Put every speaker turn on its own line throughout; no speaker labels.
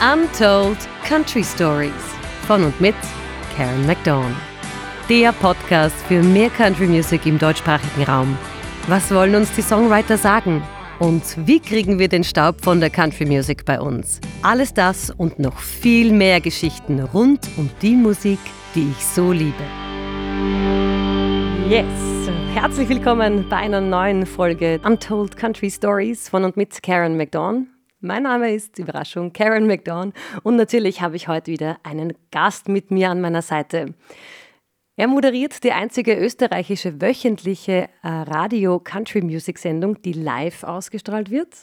Untold Country Stories von und mit Karen McDawn. Der Podcast für mehr Country Music im deutschsprachigen Raum. Was wollen uns die Songwriter sagen? Und wie kriegen wir den Staub von der Country Music bei uns? Alles das und noch viel mehr Geschichten rund um die Musik, die ich so liebe. Yes! Herzlich willkommen bei einer neuen Folge Untold Country Stories von und mit Karen McDawn. Mein Name ist, Überraschung, Karen McDawn und natürlich habe ich heute wieder einen Gast mit mir an meiner Seite. Er moderiert die einzige österreichische wöchentliche äh, Radio-Country-Music-Sendung, die live ausgestrahlt wird.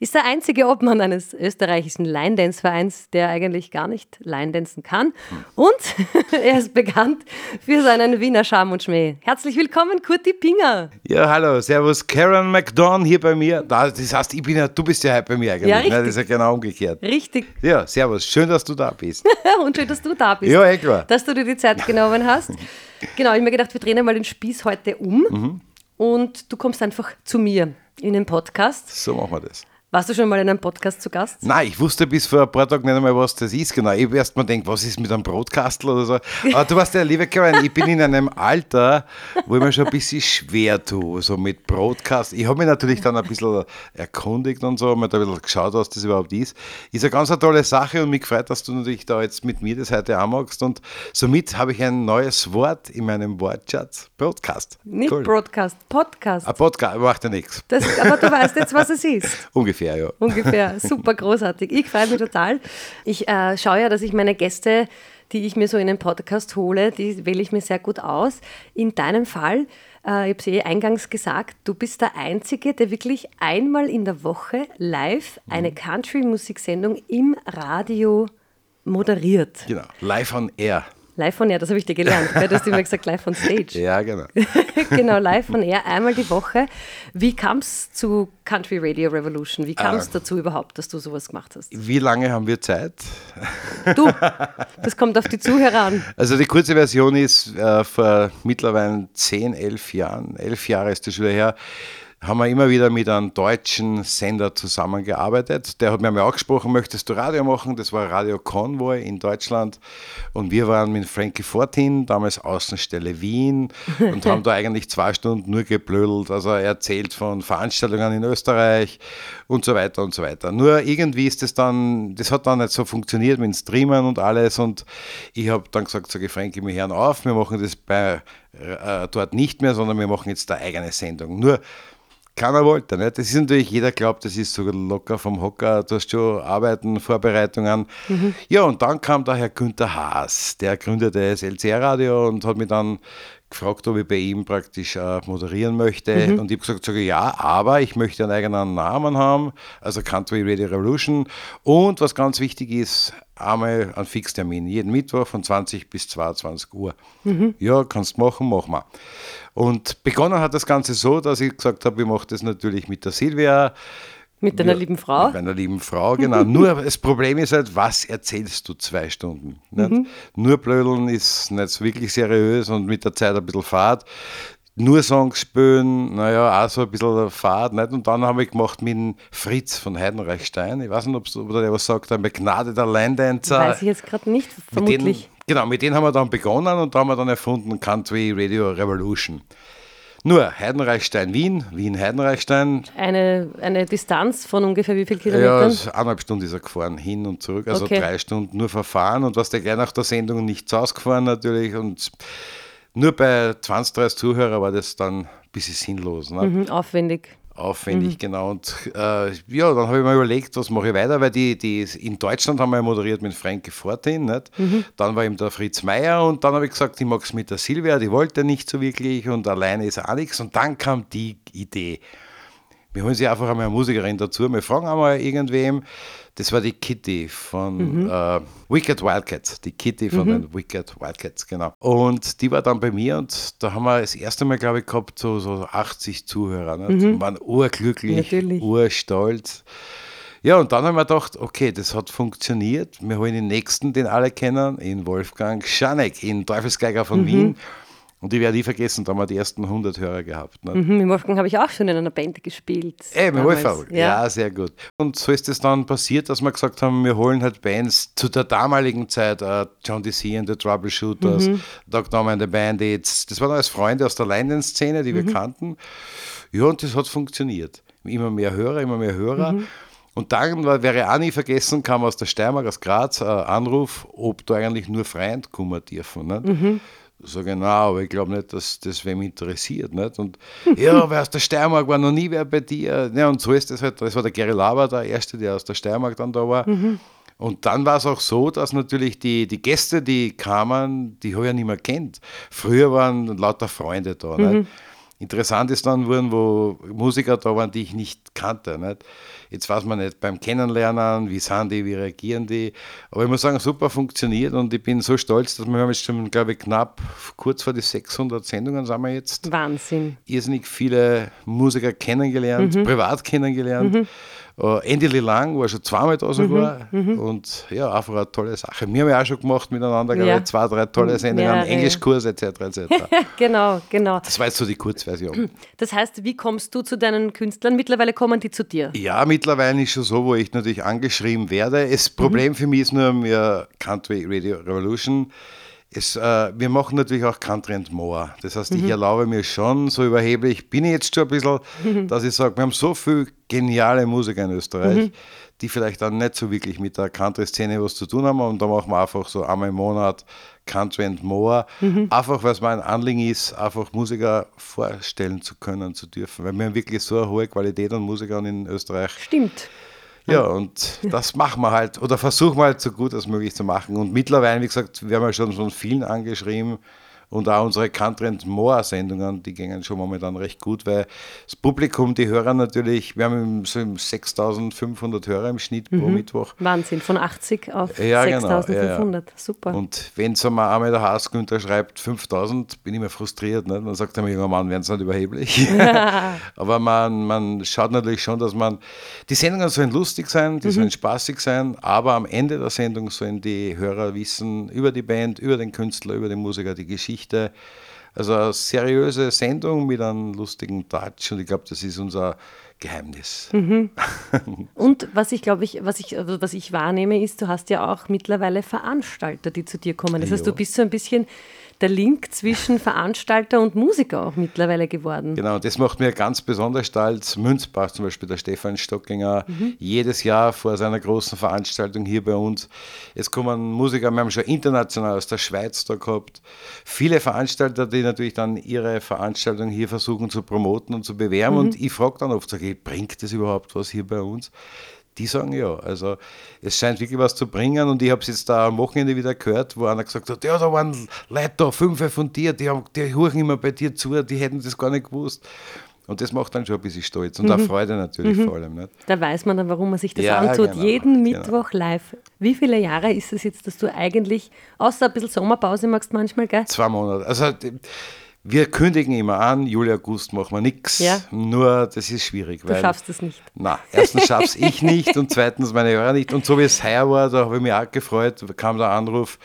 Ist der einzige Obmann eines österreichischen Line-Dance-Vereins, der eigentlich gar nicht Line-Dancen kann. Und er ist bekannt für seinen Wiener Charme und Schmäh. Herzlich willkommen, Kurti Pinger.
Ja, hallo, servus, Karen McDonald hier bei mir. Das heißt, ich bin ja, du bist ja heute bei mir eigentlich. Ja, richtig. Ne? Das ist ja genau umgekehrt.
Richtig.
Ja, servus, schön, dass du da bist.
und schön, dass du da bist.
Ja, klar.
Dass du dir die Zeit genommen hast. Genau, ich habe mir gedacht, wir drehen einmal den Spieß heute um mhm. und du kommst einfach zu mir in den Podcast.
So machen wir das.
Warst du schon mal in einem Podcast zu Gast?
Nein, ich wusste bis vor ein paar Tagen nicht einmal, was das ist. Genau. Ich habe erst mal gedacht, was ist mit einem Broadcastel oder so. Aber du weißt ja, liebe Caroline, ich bin in einem Alter, wo ich mir schon ein bisschen schwer tue, so mit Broadcast. Ich habe mich natürlich dann ein bisschen erkundigt und so, mir da ein bisschen geschaut, was das überhaupt ist. Ist eine ganz eine tolle Sache und mich freut, dass du natürlich da jetzt mit mir das heute anmachst. Und somit habe ich ein neues Wort in meinem Wortschatz. Broadcast.
Nicht cool. Broadcast, Podcast.
Ein Podcast, macht ja nichts.
Das, aber du weißt jetzt, was es ist.
Ungefähr ungefähr, ja.
Ungefähr, super großartig. Ich freue mich total. Ich äh, schaue ja, dass ich meine Gäste, die ich mir so in den Podcast hole, die wähle ich mir sehr gut aus. In deinem Fall, äh, ich habe es eh eingangs gesagt, du bist der Einzige, der wirklich einmal in der Woche live eine Country-Musiksendung im Radio moderiert.
Genau, live on air.
Live von Air, das habe ich dir gelernt. Du hast immer gesagt, live on stage.
Ja, genau.
genau, live von Air, einmal die Woche. Wie kam es zu Country Radio Revolution? Wie kam es äh, dazu überhaupt, dass du sowas gemacht hast?
Wie lange haben wir Zeit?
Du, das kommt auf die Zuhörer an.
Also die kurze Version ist äh, vor mittlerweile 10, 11 Jahren, 11 Jahre ist das schon her, haben wir immer wieder mit einem deutschen Sender zusammengearbeitet. Der hat mir einmal angesprochen, möchtest du Radio machen? Das war Radio Convoy in Deutschland. Und wir waren mit Frankie Fortin, damals Außenstelle Wien, und haben da eigentlich zwei Stunden nur geblödelt. Also er erzählt von Veranstaltungen in Österreich und so weiter und so weiter. Nur irgendwie ist das dann, das hat dann nicht so funktioniert mit dem Streamen und alles. Und ich habe dann gesagt, sage Frankie, wir hören auf, wir machen das bei, äh, dort nicht mehr, sondern wir machen jetzt eine eigene Sendung. Nur keiner wollte. Nicht? Das ist natürlich, jeder glaubt, das ist so locker vom Hocker, du hast schon Arbeiten, Vorbereitungen. Mhm. Ja, und dann kam der Herr Günther Haas, der gründete das LCR-Radio und hat mich dann gefragt, ob ich bei ihm praktisch äh, moderieren möchte. Mhm. Und ich habe gesagt, sage, ja, aber ich möchte einen eigenen Namen haben, also Country Radio Revolution. Und was ganz wichtig ist, einmal einen Fixtermin, jeden Mittwoch von 20 bis 22 Uhr. Mhm. Ja, kannst machen, mach mal. Und begonnen hat das Ganze so, dass ich gesagt habe, ich mache das natürlich mit der Silvia.
Mit deiner ja, lieben Frau?
Mit meiner lieben Frau, genau. Nur das Problem ist halt, was erzählst du zwei Stunden? Mhm. Nur blödeln ist nicht so wirklich seriös und mit der Zeit ein bisschen Fahrt. Nur Songs spielen, naja, auch so ein bisschen Fahrt. Nicht? Und dann habe ich gemacht mit Fritz von Heidenreichstein. Ich weiß nicht, ob der was sagt, ein begnadeter Line-Dancer.
Weiß ich jetzt gerade nicht, vermutlich.
Genau, mit denen haben wir dann begonnen und da haben wir dann erfunden Country Radio Revolution. Nur Heidenreichstein, Wien, Wien, Heidenreichstein.
Eine, eine Distanz von ungefähr wie viel Kilometern?
Ja, eineinhalb Stunden ist er gefahren, hin und zurück. Also okay. drei Stunden nur verfahren und was der gleich nach der Sendung nichts ausgefahren natürlich. Und nur bei 20, 30 Zuhörern war das dann ein bisschen sinnlos. Ne?
Mhm, aufwendig
aufwendig, mhm. genau. Und äh, ja, dann habe ich mir überlegt, was mache ich weiter, weil die, die in Deutschland haben wir moderiert mit Frankie Fortin, nicht? Mhm. dann war eben der Fritz Meier und dann habe ich gesagt, ich mag es mit der Silvia, die wollte nicht so wirklich und alleine ist auch nichts. Und dann kam die Idee. Wir holen sie einfach einmal eine Musikerin dazu, wir fragen einmal irgendwem, das war die Kitty von mhm. äh, Wicked Wildcats. Die Kitty von mhm. den Wicked Wildcats, genau. Und die war dann bei mir und da haben wir das erste Mal, glaube ich, gehabt, so, so 80 Zuhörer. Ne? Mhm. waren urglücklich, Natürlich. urstolz. Ja, und dann haben wir gedacht, okay, das hat funktioniert. Wir holen den nächsten, den alle kennen, in Wolfgang Schanek, in Teufelsgeiger von mhm. Wien. Und ich werde nie vergessen, da haben wir die ersten 100 Hörer gehabt. Ne?
Mhm, Im Wolfgang habe ich auch schon in einer Band gespielt.
Ey, im Wolfgang, ja. ja. sehr gut. Und so ist es dann passiert, dass wir gesagt haben, wir holen halt Bands zu der damaligen Zeit, uh, John D.C. and the Troubleshooters, mhm. Dr. and the Bandits, das waren alles Freunde aus der London-Szene, die wir mhm. kannten. Ja, und das hat funktioniert. Immer mehr Hörer, immer mehr Hörer. Mhm. Und dann, wäre auch nie vergessen, kam aus der Steiermark, aus Graz, ein Anruf, ob da eigentlich nur Freund kommen dürfen. Nicht? Mhm. So genau, aber ich glaube nicht, dass das wem interessiert. Nicht? Und ja, wer aus der Steiermark war, noch nie wer bei dir. Ja, und so ist das halt. Das war der Gary Laber, der Erste, der aus der Steiermark dann da war. Mhm. Und dann war es auch so, dass natürlich die, die Gäste, die kamen, die habe ich ja nicht mehr kennt. Früher waren lauter Freunde da. Mhm. Interessant ist dann wurden, wo Musiker da waren, die ich nicht kannte. Nicht? Jetzt weiß man nicht beim Kennenlernen, wie sind die, wie reagieren die. Aber ich muss sagen, super funktioniert und ich bin so stolz, dass wir haben jetzt schon, glaube ich, knapp kurz vor die 600 Sendungen sind wir jetzt.
Wahnsinn.
Irrsinnig viele Musiker kennengelernt, mhm. privat kennengelernt. Mhm. Uh, Andy Lang war schon zweimal da sogar mhm, mhm, und ja, einfach eine tolle Sache. Wir haben ja auch schon gemacht miteinander, ja. zwei, drei tolle Sendungen, ja, Englischkurs etc. etc.
genau, genau.
Das war jetzt so die Kurzversion.
Das heißt, wie kommst du zu deinen Künstlern? Mittlerweile kommen die zu dir?
Ja, mittlerweile ist schon so, wo ich natürlich angeschrieben werde. Das Problem mhm. für mich ist nur, wir Country Radio Revolution es, äh, wir machen natürlich auch Country and More. Das heißt, ich mhm. erlaube mir schon, so überheblich bin ich jetzt schon ein bisschen, mhm. dass ich sage, wir haben so viele geniale Musiker in Österreich, mhm. die vielleicht dann nicht so wirklich mit der Country-Szene was zu tun haben. Und da machen wir einfach so einmal im Monat Country and More. Mhm. Einfach, weil es mein Anliegen ist, einfach Musiker vorstellen zu können, zu dürfen. Weil wir haben wirklich so eine hohe Qualität an Musikern in Österreich.
Stimmt.
Ja, und das machen wir halt oder versuchen wir halt so gut als möglich zu machen. Und mittlerweile, wie gesagt, wir haben ja schon von vielen angeschrieben, und auch unsere Country and More Sendungen, die gingen schon momentan recht gut, weil das Publikum, die Hörer natürlich, wir haben so 6500 Hörer im Schnitt mhm. pro Mittwoch.
Wahnsinn, von 80 auf ja, 6500, genau, ja, ja. super.
Und wenn es einmal einmal der Haas Günther schreibt 5000, bin ich mir frustriert. Nicht? Dann sagt er mir, Mann, werden es nicht überheblich. Aber man, man schaut natürlich schon, dass man, die Sendungen sollen lustig sein, die mhm. sollen spaßig sein, aber am Ende der Sendung sollen die Hörer wissen über die Band, über den Künstler, über den Musiker, die Geschichte Geschichte. Also eine seriöse Sendung mit einem lustigen Touch und ich glaube, das ist unser Geheimnis.
Mhm. Und was ich glaube ich, was ich, also was ich wahrnehme, ist, du hast ja auch mittlerweile Veranstalter, die zu dir kommen. Das heißt, du bist so ein bisschen der Link zwischen Veranstalter und Musiker auch mittlerweile geworden.
Genau, das macht mir ganz besonders stolz. Münzbach zum Beispiel, der Stefan Stockinger, mhm. jedes Jahr vor seiner großen Veranstaltung hier bei uns. Es kommen Musiker, wir haben schon international aus der Schweiz da gehabt. Viele Veranstalter, die natürlich dann ihre Veranstaltung hier versuchen zu promoten und zu bewerben. Mhm. Und ich frage dann oft, sage ich, bringt das überhaupt was hier bei uns? Die sagen ja. Also es scheint wirklich was zu bringen und ich habe es jetzt da am Wochenende wieder gehört, wo einer gesagt hat, ja, da waren Leute da, fünf von dir, die, haben, die hören immer bei dir zu, die hätten das gar nicht gewusst. Und das macht dann schon ein bisschen stolz und mhm. auch Freude natürlich mhm. vor allem. Nicht?
Da weiß man dann, warum man sich das ja, antut. Genau, Jeden genau. Mittwoch live. Wie viele Jahre ist es jetzt, dass du eigentlich, außer ein bisschen Sommerpause machst manchmal, gell?
Zwei Monate. Also wir kündigen immer an, Juli, August machen wir nichts. Ja. Nur das ist schwierig.
Du weil, schaffst es nicht.
Na, erstens schaff's ich nicht und zweitens meine Hörer nicht. Und so wie es heuer war, da habe ich mich auch gefreut, kam der Anruf,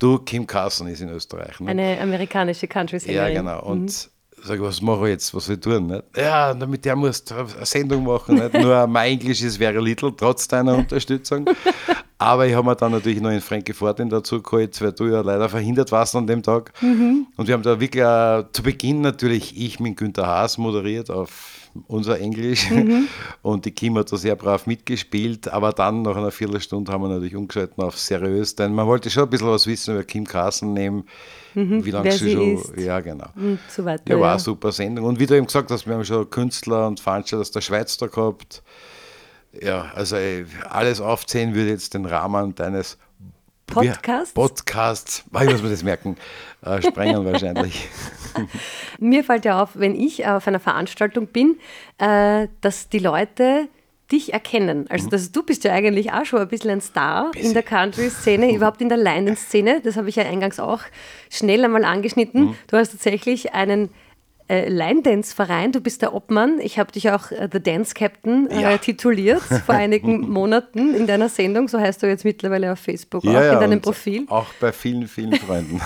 du, Kim Carson ist in Österreich.
Ne? Eine amerikanische Country-Sängerin.
Ja, genau. Und mhm. sage, was mache ich jetzt, was soll ich tun? Nicht? Ja, damit der muss eine Sendung machen. Nicht? Nur mein Englisch ist very little, trotz deiner Unterstützung. Aber ich habe mir dann natürlich noch in Frankie Fortin dazu geholt, weil du ja leider verhindert warst an dem Tag. Mhm. Und wir haben da wirklich uh, zu Beginn natürlich ich mit Günter Haas moderiert auf unser Englisch. Mhm. Und die Kim hat da sehr brav mitgespielt. Aber dann, nach einer Viertelstunde, haben wir natürlich umgeschalten auf seriös, denn man wollte schon ein bisschen was wissen über Kim Carson nehmen. Mhm, wie lange sie schon. Ist. Ja, genau. Und so weiter. Ja, war ja. eine super Sendung. Und wie du eben gesagt hast, wir haben schon Künstler und Veranstalter aus der Schweiz da gehabt. Ja, also äh, alles aufzählen würde jetzt den Rahmen deines
Podcasts.
Podcasts, ich muss mir das merken, äh, sprengen wahrscheinlich.
Mir fällt ja auf, wenn ich auf einer Veranstaltung bin, äh, dass die Leute dich erkennen. Also mhm. das, du bist ja eigentlich auch schon ein bisschen ein Star bisschen. in der Country-Szene, überhaupt in der Leinen-Szene. Das habe ich ja eingangs auch schnell einmal angeschnitten. Mhm. Du hast tatsächlich einen äh, Line Dance Verein. Du bist der Obmann. Ich habe dich auch äh, The Dance Captain äh, ja. tituliert vor einigen Monaten in deiner Sendung. So heißt du jetzt mittlerweile auf Facebook,
ja,
auch
ja,
in deinem Profil.
Auch bei vielen, vielen Freunden.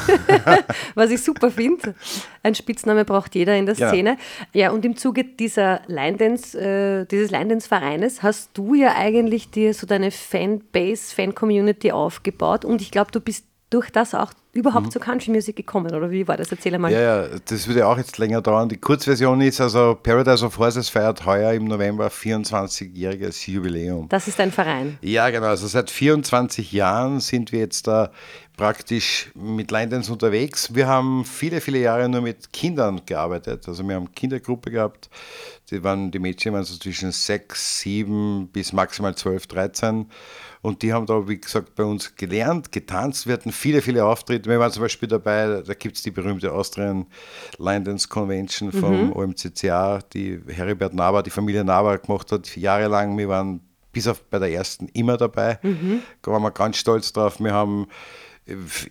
Was ich super finde. Ein Spitzname braucht jeder in der Szene. Ja, und im Zuge dieser Line Dance, äh, dieses Line Dance Vereines hast du ja eigentlich dir so deine Fanbase, Fan-Community aufgebaut. Und ich glaube, du bist durch das auch überhaupt mhm. zur Country Music gekommen oder wie war das? Erzähl einmal.
Ja, ja, das würde auch jetzt länger dauern. Die Kurzversion ist also Paradise of Horses feiert heuer im November 24-jähriges Jubiläum.
Das ist ein Verein.
Ja, genau. Also seit 24 Jahren sind wir jetzt da praktisch mit Line Dance unterwegs. Wir haben viele, viele Jahre nur mit Kindern gearbeitet. Also wir haben Kindergruppe gehabt. Die, waren, die Mädchen waren so zwischen 6, 7 bis maximal 12, 13. Und die haben da, wie gesagt, bei uns gelernt, getanzt. Wir hatten viele, viele Auftritte. Wir waren zum Beispiel dabei, da gibt es die berühmte Austrian Line Dance Convention vom mhm. OMCCA, die Heribert Naber, die Familie Naber gemacht hat, jahrelang. Wir waren bis auf bei der ersten immer dabei. Mhm. Da waren wir ganz stolz drauf. Wir haben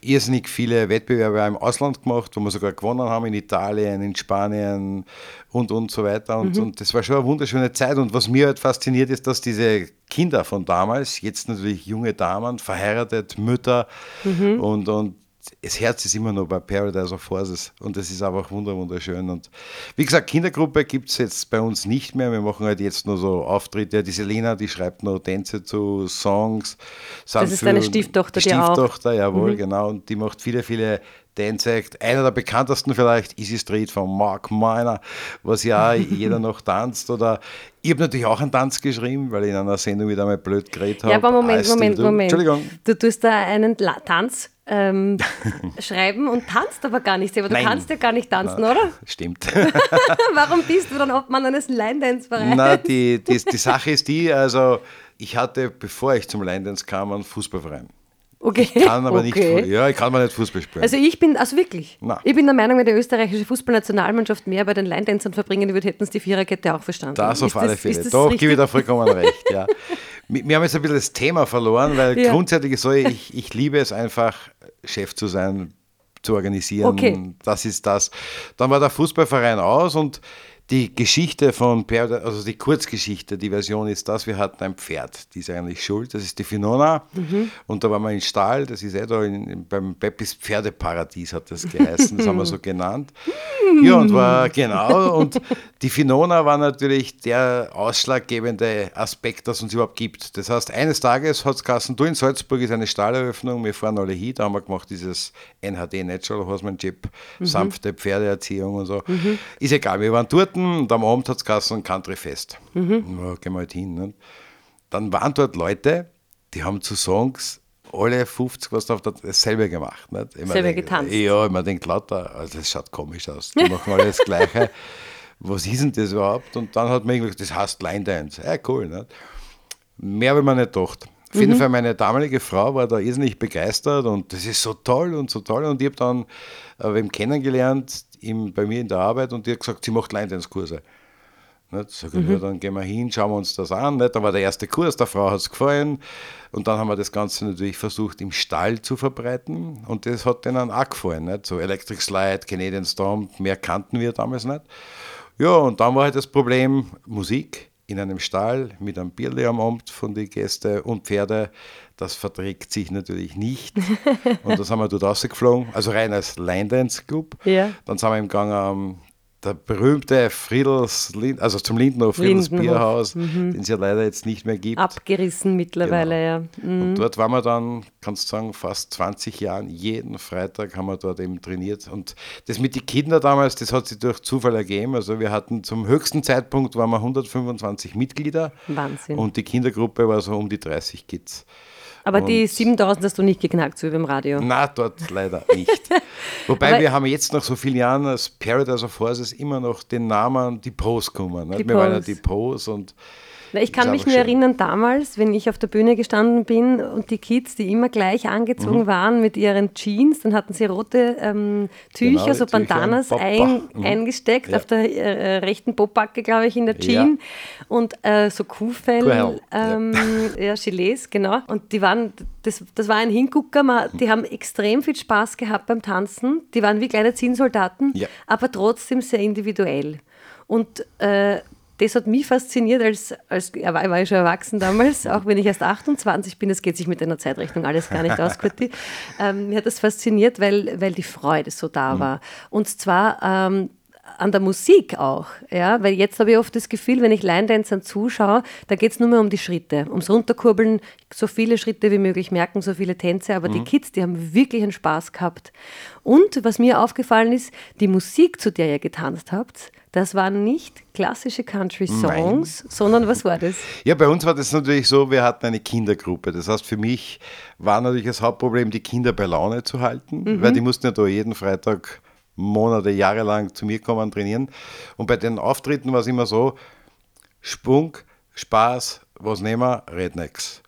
irrsinnig viele Wettbewerbe im Ausland gemacht, wo wir sogar gewonnen haben, in Italien, in Spanien und, und so weiter. Und, mhm. und das war schon eine wunderschöne Zeit. Und was mir halt fasziniert ist, dass diese Kinder von damals, jetzt natürlich junge Damen, verheiratet, Mütter mhm. und, und das Herz ist immer noch bei Paradise of Horses und das ist einfach wunderschön. Und wie gesagt, Kindergruppe gibt es jetzt bei uns nicht mehr. Wir machen halt jetzt nur so Auftritte. Die Selena, die schreibt noch Tänze zu Songs.
Das ist deine Stieftochter,
die Stieftochter, auch. jawohl, mhm. genau. Und die macht viele, viele Dance Einer der bekanntesten vielleicht, Easy Street von Mark Miner, was ja jeder noch tanzt. Oder ich habe natürlich auch einen Tanz geschrieben, weil ich in einer Sendung wieder mal blöd geredet habe.
Ja, aber Moment, Moment, Moment. Entschuldigung. Du tust da einen Tanz ähm, schreiben und tanzt aber gar nicht selber. Du Nein. kannst ja gar nicht tanzen, Na, oder?
Stimmt.
Warum bist du dann Obmann eines Line-Dance-Vereins?
Na, die, die, die Sache ist die, also ich hatte, bevor ich zum Line-Dance kam, einen Fußballverein.
Okay.
Ich kann aber okay. nicht, ja, ich kann aber nicht Fußball spielen.
Also ich bin, also wirklich, Nein. ich bin der Meinung, wenn die österreichische Fußballnationalmannschaft mehr bei den Line-Dancern verbringen würde, hätten sie die Viererkette auch verstanden.
Das auf ist alle das, Fälle. Doch, gebe ich da vollkommen recht, ja. Wir haben jetzt ein bisschen das Thema verloren, weil ja. grundsätzlich so, ich, ich liebe es einfach, Chef zu sein, zu organisieren. Okay. Das ist das. Dann war der Fußballverein aus und die Geschichte von Per, also die Kurzgeschichte, die Version ist das, wir hatten ein Pferd, die ist eigentlich schuld, das ist die Finona mhm. und da waren wir in Stall, das ist eh da in, beim Peppis Pferdeparadies hat das geheißen, das haben wir so genannt. Ja, und war genau, und die Finona war natürlich der ausschlaggebende Aspekt, das uns überhaupt gibt. Das heißt, eines Tages hat es Kassen, du in Salzburg ist eine Stalleröffnung, wir fahren alle hin, da haben wir gemacht dieses NHD Natural Horsemanship, mhm. sanfte Pferdeerziehung und so. Mhm. Ist egal, wir waren dort und am Abend hat es ein Countryfest. Mhm. Ja, gehen wir halt hin. Ne? Dann waren dort Leute, die haben zu Songs alle 50 was auf dasselbe gemacht. Nicht?
Selber getanzt.
Ja, man denkt lauter, also das schaut komisch aus. Die machen alle das Gleiche. was ist denn das überhaupt? Und dann hat man irgendwie das heißt Line Dance. Ja, cool. Nicht? Mehr habe ich mir nicht gedacht. Auf jeden mhm. Fall, meine damalige Frau war da irrsinnig begeistert und das ist so toll und so toll. Und ich habe dann äh, wem kennengelernt im, bei mir in der Arbeit und die hat gesagt, sie macht Line Dance Kurse. Nicht? Sag ich, mhm. ja, dann gehen wir hin, schauen wir uns das an. Nicht? Dann war der erste Kurs, der Frau hat es gefallen. Und dann haben wir das Ganze natürlich versucht, im Stall zu verbreiten. Und das hat denen auch gefallen. Nicht? So Electric Slide, Canadian Storm, mehr kannten wir damals nicht. Ja, und dann war halt das Problem Musik in einem Stall mit einem Bierle am Abend von den Gästen und Pferde. Das verträgt sich natürlich nicht. und das haben wir dort rausgeflogen, also rein als Line Dance Club. Ja. Dann sind wir im Gang am der berühmte Friedels, also zum Lindenhof, Friedels Lindenhof. Bierhaus, mhm. den es ja leider jetzt nicht mehr gibt.
Abgerissen mittlerweile,
genau. ja. Mhm. Und dort waren wir dann, kannst du sagen, fast 20 Jahre, jeden Freitag haben wir dort eben trainiert. Und das mit den Kindern damals, das hat sich durch Zufall ergeben. Also wir hatten zum höchsten Zeitpunkt waren wir 125 Mitglieder.
Wahnsinn.
Und die Kindergruppe war so um die 30 Kids.
Aber und die 7000 hast du nicht geknackt, so wie beim Radio.
Na, dort leider nicht. Wobei wir haben jetzt nach so vielen Jahren als Paradise of Horses immer noch den Namen die Pose kommen. Ne? Wir Pose. waren ja die Pose und
ich kann mich nur schön. erinnern, damals, wenn ich auf der Bühne gestanden bin und die Kids, die immer gleich angezogen mhm. waren mit ihren Jeans, dann hatten sie rote ähm, Tücher, genau, so Bandanas ein, mhm. eingesteckt, ja. auf der äh, rechten Popbacke, glaube ich, in der Jean ja. und äh, so Kuhfell, ähm, ja. ja, Gilets, genau. Und die waren, das, das war ein Hingucker, man, die haben extrem viel Spaß gehabt beim Tanzen, die waren wie kleine Zielsoldaten, aber trotzdem sehr individuell. Und äh, das hat mich fasziniert, als, als er war, war ich schon erwachsen damals, auch wenn ich erst 28 bin, das geht sich mit einer Zeitrechnung alles gar nicht aus, Kurti. Ähm, mir hat das fasziniert, weil, weil die Freude so da mhm. war. Und zwar ähm, an der Musik auch, ja, weil jetzt habe ich oft das Gefühl, wenn ich Line-Dancern zuschaue, da geht es nur mehr um die Schritte, ums Runterkurbeln, so viele Schritte wie möglich merken, so viele Tänze, aber mhm. die Kids, die haben wirklich einen Spaß gehabt. Und was mir aufgefallen ist, die Musik, zu der ihr getanzt habt, das waren nicht klassische Country-Songs, sondern was war das?
Ja, bei uns war das natürlich so, wir hatten eine Kindergruppe. Das heißt, für mich war natürlich das Hauptproblem, die Kinder bei Laune zu halten, mhm. weil die mussten ja da jeden Freitag Monate, Jahre lang zu mir kommen, trainieren. Und bei den Auftritten war es immer so, Sprung, Spaß, was nehmen wir? Rednecks.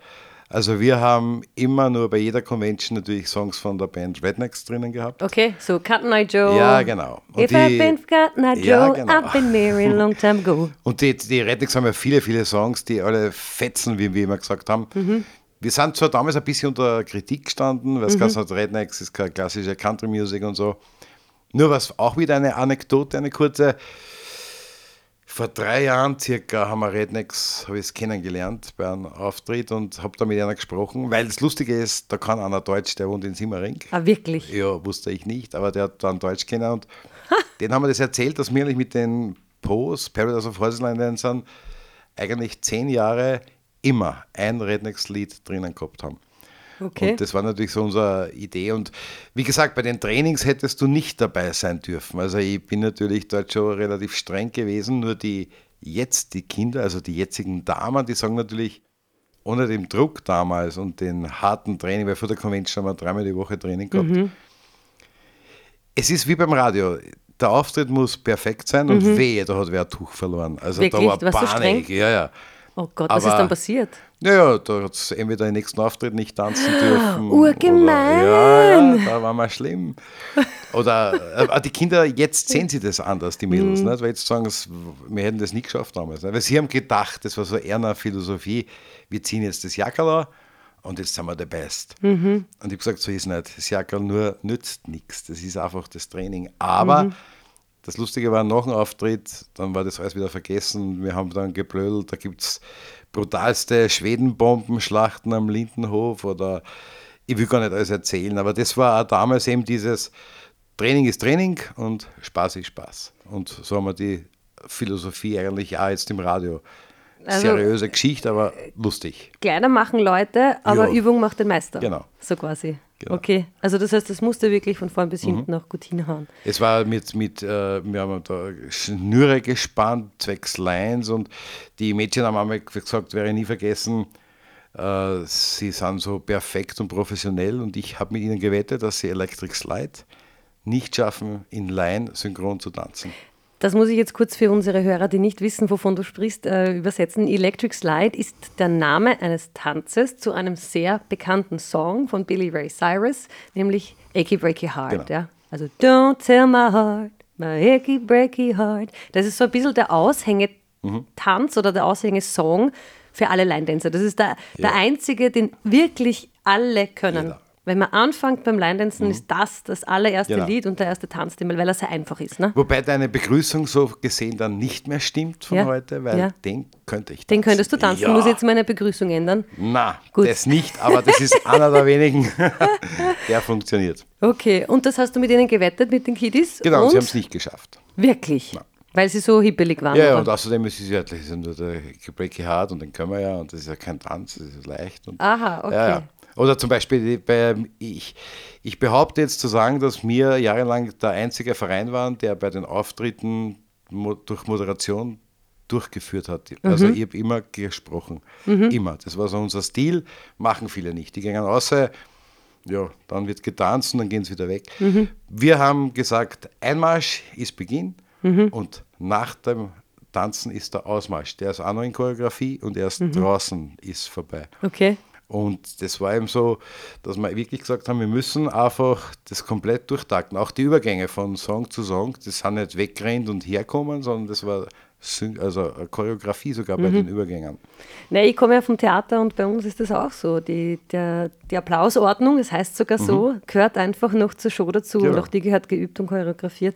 Also wir haben immer nur bei jeder Convention natürlich Songs von der Band Rednecks drinnen gehabt.
Okay, so Cotton Eye Joe.
Ja, genau.
Und If die, I've been Cotton Eye Joe, ja, genau. I've been married a long time ago.
Und die, die Rednecks haben ja viele, viele Songs, die alle fetzen, wie wir immer gesagt haben. Mhm. Wir sind zwar damals ein bisschen unter Kritik gestanden, weil es mhm. hat, Rednecks ist keine klassische Country Music und so. Nur was auch wieder eine Anekdote, eine kurze. Vor drei Jahren circa haben wir Rednecks, habe ich es kennengelernt bei einem Auftritt und habe da mit einer gesprochen, weil das Lustige ist, da kann einer Deutsch, der wohnt in Simmering.
Ah, wirklich?
Ja, wusste ich nicht, aber der hat dann Deutsch kennen und den haben wir das erzählt, dass wir eigentlich mit den Pos, Paradise of Horses Dancern, eigentlich zehn Jahre immer ein Rednecks-Lied drinnen gehabt haben. Okay. Und das war natürlich so unsere Idee. Und wie gesagt, bei den Trainings hättest du nicht dabei sein dürfen. Also ich bin natürlich dort schon relativ streng gewesen, nur die jetzt, die Kinder, also die jetzigen Damen, die sagen natürlich, ohne den Druck damals und den harten Training, weil vor der Convention haben wir dreimal die Woche Training gehabt. Mhm. Es ist wie beim Radio. Der Auftritt muss perfekt sein und mhm. wehe, da hat wer ein Tuch verloren. Also
Wirklich?
da war Panik. Ja, ja.
Oh Gott, was ist dann passiert?
Naja, da hat es entweder den nächsten Auftritt nicht tanzen dürfen.
Urgemein!
Oder, ja, da war mal schlimm. Oder äh, die Kinder, jetzt sehen sie das anders, die Mädels. Mhm. Nicht? Weil jetzt sagen sie, wir hätten das nie geschafft damals. Nicht? Weil sie haben gedacht, das war so eher eine Philosophie, wir ziehen jetzt das Jackerl und jetzt sind wir der Best. Mhm. Und ich habe gesagt, so ist es nicht. Das Jackerl nur nützt nichts. Das ist einfach das Training. Aber mhm das Lustige war, nach dem Auftritt, dann war das alles wieder vergessen. Wir haben dann geblödelt, da gibt es brutalste Schwedenbombenschlachten am Lindenhof oder ich will gar nicht alles erzählen, aber das war auch damals eben dieses Training ist Training und Spaß ist Spaß. Und so haben wir die Philosophie eigentlich auch jetzt im Radio. Also, Seriöse Geschichte, aber lustig.
Kleiner machen Leute, aber ja. Übung macht den Meister.
Genau.
So quasi. Genau. Okay, also das heißt, das musste wirklich von vorn bis mhm. hinten noch gut hinhauen.
Es war mit, mit äh, wir haben da Schnüre gespannt, zwecks Lines und die Mädchen haben einmal gesagt, wäre nie vergessen, äh, sie sind so perfekt und professionell und ich habe mit ihnen gewettet, dass sie Electric Slide nicht schaffen, in Line synchron zu tanzen.
Das muss ich jetzt kurz für unsere Hörer, die nicht wissen, wovon du sprichst, äh, übersetzen. Electric Slide ist der Name eines Tanzes zu einem sehr bekannten Song von Billy Ray Cyrus, nämlich Achy Breaky Heart. Genau. Ja? Also Don't tell my heart, my achy breaky heart. Das ist so ein bisschen der Aushängetanz mhm. oder der Aushängesong für alle Line-Dancer. Das ist der, ja. der einzige, den wirklich alle können. Jeder wenn man anfängt beim Line-Dancen, mhm. ist das das allererste genau. Lied und der erste Tanzstimmel, weil er sehr einfach ist. Ne?
Wobei deine Begrüßung so gesehen dann nicht mehr stimmt von ja. heute, weil ja. den könnte ich tanzen.
Den könntest du tanzen, ja. muss ich jetzt meine Begrüßung ändern?
Na, Gut. das nicht, aber das ist einer der wenigen, der funktioniert.
Okay, und das hast du mit ihnen gewettet, mit den Kiddies?
Genau, und sie haben es nicht geschafft.
Wirklich? Na. Weil sie so hippelig waren.
Ja, oder? und außerdem ist es ja, das ist nur der Breaky Hard und den können wir ja und das ist ja kein Tanz, das ist leicht. Und,
Aha, okay. Ja, ja.
Oder zum Beispiel, bei, ich, ich behaupte jetzt zu sagen, dass wir jahrelang der einzige Verein waren, der bei den Auftritten durch Moderation durchgeführt hat. Mhm. Also ich habe immer gesprochen. Mhm. Immer. Das war so unser Stil, machen viele nicht. Die gehen außer, ja, dann wird getanzt und dann gehen sie wieder weg. Mhm. Wir haben gesagt, Einmarsch ist Beginn mhm. und nach dem Tanzen ist der Ausmarsch. Der ist auch noch in Choreografie und erst mhm. draußen ist vorbei.
Okay.
Und das war eben so, dass wir wirklich gesagt haben, wir müssen einfach das komplett durchtakten. Auch die Übergänge von Song zu Song, das sind nicht weggerannt und herkommen, sondern das war also Choreografie sogar bei mhm. den Übergängen.
Nee, ich komme ja vom Theater und bei uns ist das auch so. Die, der, die Applausordnung, das heißt sogar mhm. so, gehört einfach noch zur Show dazu genau. und auch die gehört geübt und choreografiert.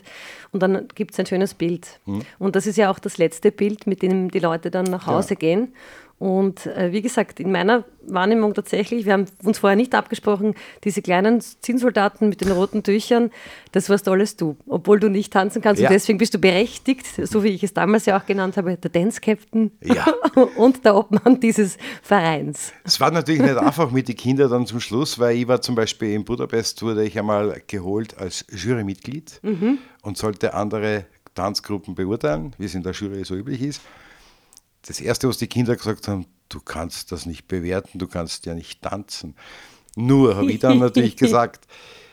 Und dann gibt es ein schönes Bild. Mhm. Und das ist ja auch das letzte Bild, mit dem die Leute dann nach Hause ja. gehen. Und äh, wie gesagt, in meiner Wahrnehmung tatsächlich, wir haben uns vorher nicht abgesprochen, diese kleinen Zinnsoldaten mit den roten Tüchern, das warst alles du, obwohl du nicht tanzen kannst. Ja. Und deswegen bist du berechtigt, so wie ich es damals ja auch genannt habe, der Dance Captain ja. und der Obmann dieses Vereins.
Es war natürlich nicht einfach mit den Kindern dann zum Schluss, weil ich war zum Beispiel in Budapest, wurde ich einmal geholt als Jurymitglied mhm. und sollte andere Tanzgruppen beurteilen, wie es in der Jury so üblich ist das Erste, was die Kinder gesagt haben, du kannst das nicht bewerten, du kannst ja nicht tanzen. Nur habe ich dann natürlich gesagt,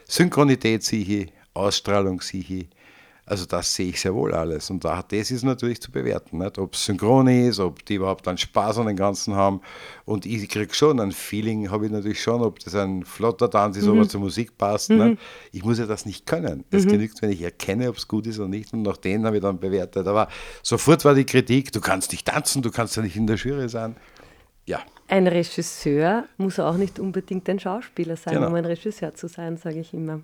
Synchronität sehe ich, Ausstrahlung sehe ich, also das sehe ich sehr wohl alles. Und das ist natürlich zu bewerten, ob es synchron ist, ob die überhaupt dann Spaß an den Ganzen haben. Und ich kriege schon ein Feeling, habe ich natürlich schon, ob das ein flotter Tanz ist, mhm. ob er zur Musik passt. Mhm. Ich muss ja das nicht können. Es mhm. genügt, wenn ich erkenne, ob es gut ist oder nicht. Und nach denen habe ich dann bewertet. Aber sofort war die Kritik, du kannst nicht tanzen, du kannst ja nicht in der Jury sein. Ja.
Ein Regisseur muss auch nicht unbedingt ein Schauspieler sein, genau. um ein Regisseur zu sein, sage ich immer.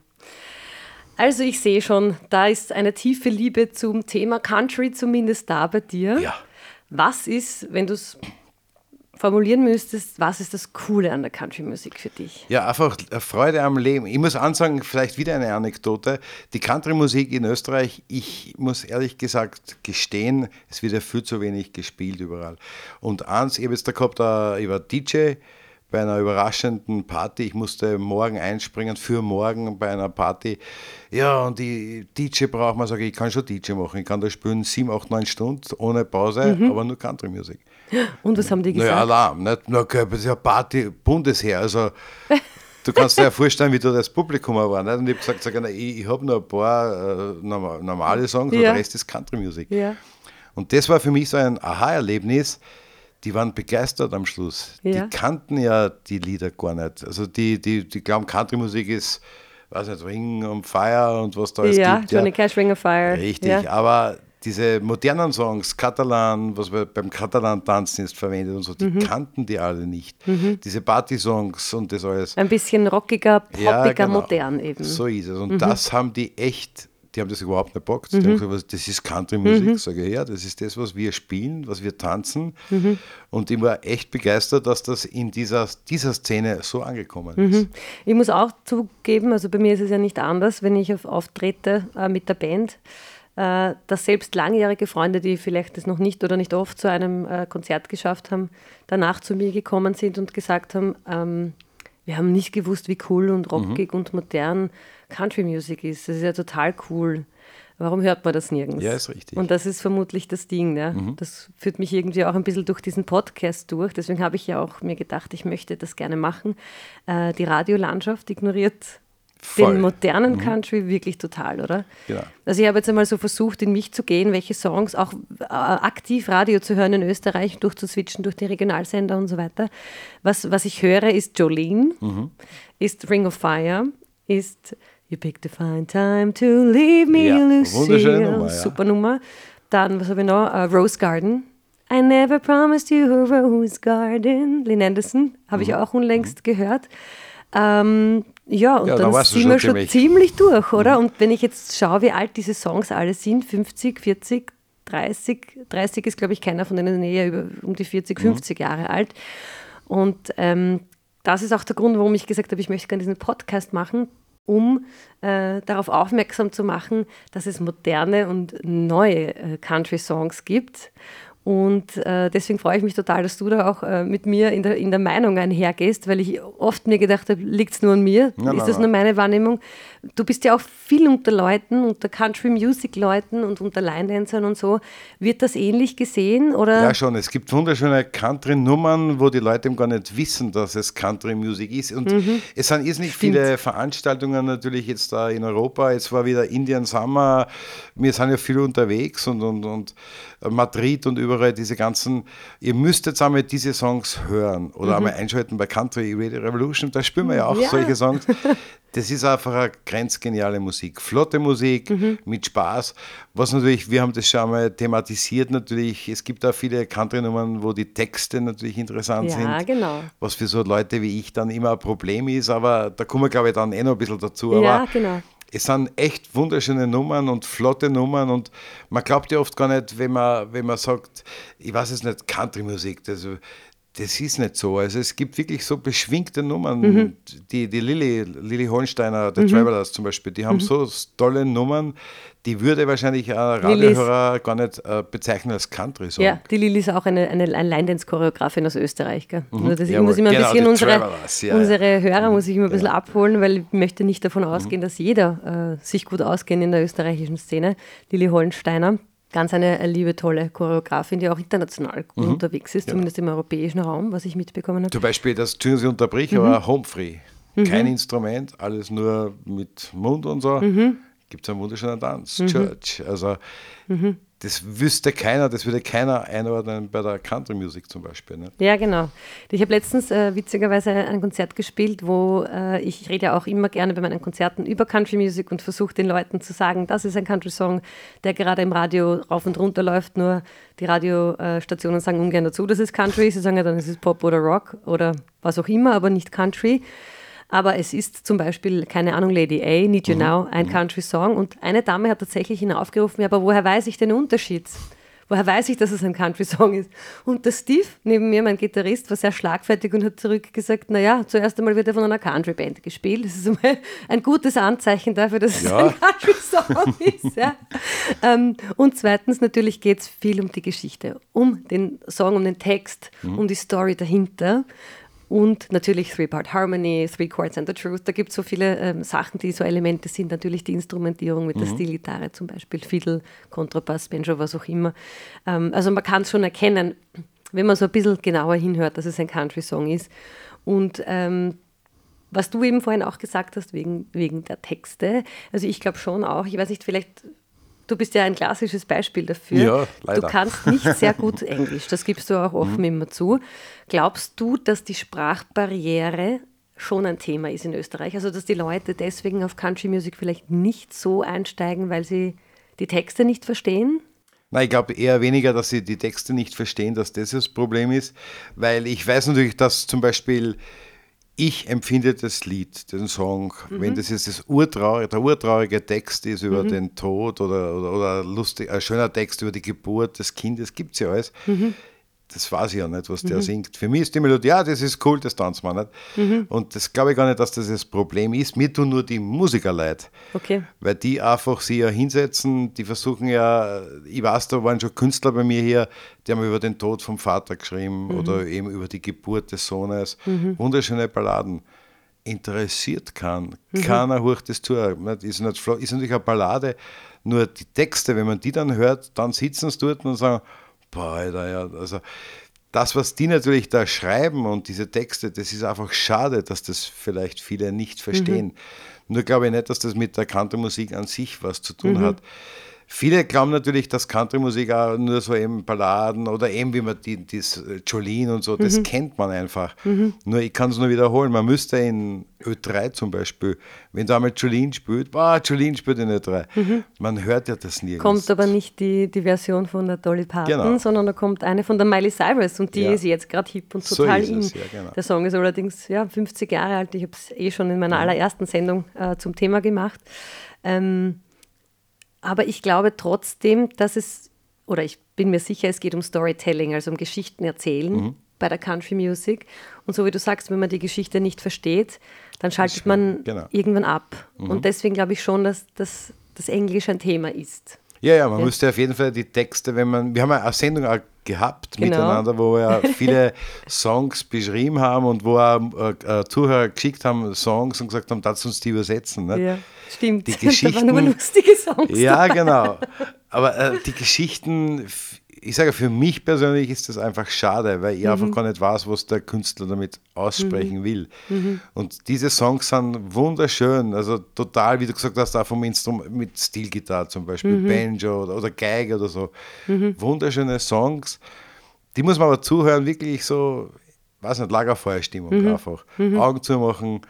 Also ich sehe schon, da ist eine tiefe Liebe zum Thema Country zumindest da bei dir.
Ja.
Was ist, wenn du es formulieren müsstest, was ist das Coole an der Country-Musik für dich?
Ja, einfach Freude am Leben. Ich muss ansagen, vielleicht wieder eine Anekdote. Die Country-Musik in Österreich, ich muss ehrlich gesagt gestehen, es wird ja viel zu wenig gespielt überall. Und eins, ich habe jetzt da gehabt, ich war DJ, bei einer überraschenden Party. Ich musste morgen einspringen für morgen bei einer Party. Ja, und die DJ braucht man, sage ich, ich kann schon DJ machen. Ich kann da spielen sieben, acht, neun Stunden ohne Pause, mhm. aber nur Country Music.
Und was haben die gesagt?
Naja, Alarm, nicht nur okay, das ist ja Party Bundesheer. Also du kannst dir ja vorstellen, wie du das Publikum war. Nicht? Und ich habe gesagt, sag, ich, ich habe nur ein paar äh, normale Songs, ja. und der Rest ist Country Music.
Ja.
Und das war für mich so ein Aha-Erlebnis die waren begeistert am Schluss. Ja. Die kannten ja die Lieder gar nicht. Also die, die, die glauben, Country-Musik ist, weiß nicht, Ring on Fire und was da alles
ja, gibt. Johnny ja, Cash, Ring of Fire.
Richtig, ja. aber diese modernen Songs, Katalan, was beim Katalan-Tanzen ist verwendet und so, die mhm. kannten die alle nicht. Mhm. Diese Party-Songs und das alles.
Ein bisschen rockiger, poppiger, ja, genau. modern eben.
So ist es. Und mhm. das haben die echt die haben das überhaupt nicht bockt. Mhm. Mhm. gesagt, das ist Country-Musik. Mhm. Sage ich, ja, das ist das, was wir spielen, was wir tanzen. Mhm. Und ich war echt begeistert, dass das in dieser, dieser Szene so angekommen ist. Mhm.
Ich muss auch zugeben, also bei mir ist es ja nicht anders, wenn ich auf, auftrete äh, mit der Band, äh, dass selbst langjährige Freunde, die vielleicht das noch nicht oder nicht oft zu einem äh, Konzert geschafft haben, danach zu mir gekommen sind und gesagt haben, ähm, wir haben nicht gewusst, wie cool und rockig mhm. und modern Country Music ist. Das ist ja total cool. Warum hört man das nirgends?
Ja, ist richtig.
Und das ist vermutlich das Ding. Ne? Mhm. Das führt mich irgendwie auch ein bisschen durch diesen Podcast durch. Deswegen habe ich ja auch mir gedacht, ich möchte das gerne machen. Äh, die Radiolandschaft ignoriert Voll. den modernen mhm. Country wirklich total, oder?
Genau.
Also ich habe jetzt einmal so versucht, in mich zu gehen, welche Songs, auch äh, aktiv Radio zu hören in Österreich, durchzuswitchen durch die Regionalsender und so weiter. Was, was ich höre, ist Jolene, mhm. ist Ring of Fire, ist You picked a fine time to leave me, ja, Lucille. Nummer, ja. Super Nummer. Dann, was habe ich noch? Uh, Rose Garden. I never promised you a rose garden. Lynn Anderson, habe mhm. ich auch unlängst mhm. gehört. Ähm, ja, und ja, dann da sind wir schon ziemlich, ziemlich durch, oder? Mhm. Und wenn ich jetzt schaue, wie alt diese Songs alle sind, 50, 40, 30, 30 ist, glaube ich, keiner von denen eher über um die 40, 50 mhm. Jahre alt. Und ähm, das ist auch der Grund, warum ich gesagt habe, ich möchte gerne diesen Podcast machen, um äh, darauf aufmerksam zu machen, dass es moderne und neue äh, Country-Songs gibt Und äh, deswegen freue ich mich total, dass du da auch äh, mit mir in der, in der Meinung einhergehst, weil ich oft mir gedacht habe, liegt es nur an mir? Ja, ist das nur meine Wahrnehmung? Du bist ja auch viel unter Leuten, unter Country Music Leuten und unter Line-Dancern und so. Wird das ähnlich gesehen? Oder?
Ja, schon. Es gibt wunderschöne Country-Nummern, wo die Leute eben gar nicht wissen, dass es Country Music ist. Und mhm. es sind nicht viele Veranstaltungen natürlich jetzt da in Europa. Jetzt war wieder Indian Summer. Wir sind ja viel unterwegs und, und, und Madrid und überall diese ganzen, ihr müsst jetzt einmal diese Songs hören oder mhm. einmal einschalten bei Country Radio Revolution, da spielen wir ja auch ja. solche Songs. Das ist einfach eine grenzgeniale Musik. Flotte Musik mhm. mit Spaß. Was natürlich, wir haben das schon einmal thematisiert natürlich. Es gibt auch viele Country-Nummern, wo die Texte natürlich interessant ja, sind. Ja,
genau.
Was für so Leute wie ich dann immer ein Problem ist, aber da kommen wir, glaube ich, dann eh noch ein bisschen dazu. Aber
ja, genau
es sind echt wunderschöne Nummern und flotte Nummern und man glaubt ja oft gar nicht, wenn man, wenn man sagt, ich weiß es nicht, Country-Musik, das, das ist nicht so. Also es gibt wirklich so beschwingte Nummern. Mhm. Die, die Lilly, Lilly Holsteiner, The mhm. Travelers zum Beispiel, die haben mhm. so tolle Nummern, die würde wahrscheinlich ein Radiohörer gar nicht äh, bezeichnen als Country-Song.
Ja, die Lilly ist auch eine, eine Line-Dance-Choreografin aus Österreich. Gell? Mhm. Nur, dass ich muss immer ein genau, bisschen unsere, ja, unsere Hörer muss ich immer ein bisschen ja. abholen, weil ich möchte nicht davon ausgehen, mhm. dass jeder äh, sich gut auskennt in der österreichischen Szene. Lilly Holsteiner, ganz eine liebe, tolle Choreografin, die auch international mhm. unterwegs ist, zumindest im europäischen Raum, was ich mitbekommen habe.
Zum Beispiel, das tun Sie unterbrechen, mhm. aber Home Free. Kein mhm. Instrument, alles nur mit Mund und so. Mhm gibt es einen wunderschönen Tanz, mhm. Church. Also mhm. Das wüsste keiner, das würde keiner einordnen bei der Country Music zum Beispiel. Ne?
Ja, genau. Ich habe letztens äh, witzigerweise ein Konzert gespielt, wo äh, ich rede ja auch immer gerne bei meinen Konzerten über Country Music und versuche den Leuten zu sagen, das ist ein Country-Song, der gerade im Radio rauf und runter läuft, nur die Radiostationen sagen ungern dazu, das ist Country, sie sagen ja dann, es ist Pop oder Rock oder was auch immer, aber nicht Country. Aber es ist zum Beispiel, keine Ahnung, Lady A, Need You mhm. Now, ein mhm. Country-Song. Und eine Dame hat tatsächlich hinaufgerufen, ja, aber woher weiß ich den Unterschied? Woher weiß ich, dass es ein Country-Song ist? Und der Steve, neben mir, mein Gitarrist, war sehr schlagfertig und hat zurückgesagt, naja, zuerst einmal wird er von einer Country-Band gespielt. Das ist einmal ein gutes Anzeichen dafür, dass es ja. ein Country-Song ist. Ja. Ähm, und zweitens, natürlich geht es viel um die Geschichte, um den Song, um den Text, mhm. um die Story dahinter. Und natürlich Three-Part Harmony, Three Chords and the Truth. Da gibt es so viele ähm, Sachen, die so Elemente sind. Natürlich die Instrumentierung mit mhm. der Stilgitarre zum Beispiel, Fiddle, Kontrabass, Banjo, was auch immer. Ähm, also man kann es schon erkennen, wenn man so ein bisschen genauer hinhört, dass es ein Country-Song ist. Und ähm, was du eben vorhin auch gesagt hast, wegen, wegen der Texte, also ich glaube schon auch, ich weiß nicht, vielleicht Du bist ja ein klassisches Beispiel dafür.
Ja, leider.
Du kannst nicht sehr gut Englisch, das gibst du auch offen mhm. immer zu. Glaubst du, dass die Sprachbarriere schon ein Thema ist in Österreich? Also, dass die Leute deswegen auf Country Music vielleicht nicht so einsteigen, weil sie die Texte nicht verstehen?
Nein, ich glaube eher weniger, dass sie die Texte nicht verstehen, dass das das Problem ist, weil ich weiß natürlich, dass zum Beispiel ich empfinde das Lied, den Song, mhm. wenn das jetzt das urtraurige, der urtraurige Text ist über mhm. den Tod oder, oder, oder lustig, ein schöner Text über die Geburt des Kindes, gibt es ja alles. Mhm das weiß ich ja nicht, was der mhm. singt. Für mich ist die Melodie, ja, das ist cool, das tanzt man nicht. Mhm. Und das glaube ich gar nicht, dass das das Problem ist. Mir tun nur die Musiker leid.
Okay.
Weil die einfach sich ja hinsetzen, die versuchen ja, ich weiß, da waren schon Künstler bei mir hier, die haben über den Tod vom Vater geschrieben mhm. oder eben über die Geburt des Sohnes. Mhm. Wunderschöne Balladen. Interessiert kann. Mhm. Keiner hört das zu. Ist, nicht, ist natürlich eine Ballade, nur die Texte, wenn man die dann hört, dann sitzen sie dort und sagen, boah, Alter, ja, also das, was die natürlich da schreiben und diese Texte, das ist einfach schade, dass das vielleicht viele nicht verstehen. Mhm. Nur glaube ich nicht, dass das mit der Country-Musik an sich was zu tun mhm. hat. Viele glauben natürlich, dass Country-Musik auch nur so eben Balladen oder eben wie man die, das äh, Jolene und so, das mhm. kennt man einfach. Mhm. Nur ich kann es nur wiederholen, man müsste in Ö3 zum Beispiel, wenn da einmal Jolene spielt, boah, Jolene spielt in Ö3, mhm. man hört ja das nirgends.
Kommt aber nicht die, die Version von der Dolly Parton, genau. sondern da kommt eine von der Miley Cyrus und die ja. ist jetzt gerade hip und total so in. Ja, genau. Der Song ist allerdings ja, 50 Jahre alt, ich habe es eh schon in meiner allerersten Sendung äh, zum Thema gemacht. Ähm, aber ich glaube trotzdem, dass es, oder ich bin mir sicher, es geht um Storytelling, also um Geschichten erzählen mhm. bei der Country Music. Und so wie du sagst, wenn man die Geschichte nicht versteht, dann schaltet man
genau.
irgendwann ab. Mhm. Und deswegen glaube ich schon, dass das Englisch ein Thema ist.
Ja, ja, man ja. müsste auf jeden Fall die Texte, wenn man, wir haben eine Sendung auch gehabt genau. miteinander, wo wir viele Songs beschrieben haben und wo auch, äh, Zuhörer geschickt haben Songs und gesagt haben, das uns die übersetzen. Ne?
Ja, stimmt.
Die Geschichten,
da waren nur lustige Songs.
Ja, genau. Aber äh, die Geschichten ich sage, für mich persönlich ist das einfach schade, weil ich mhm. einfach gar nicht weiß, was der Künstler damit aussprechen mhm. will. Mhm. Und diese Songs sind wunderschön, also total, wie du gesagt hast, auch vom Instrument mit Stilgitarre zum Beispiel, mhm. Banjo oder, oder Geige oder so. Mhm. Wunderschöne Songs. Die muss man aber zuhören, wirklich so, weiß nicht, Lagerfeuerstimmung mhm. einfach. Augen zumachen,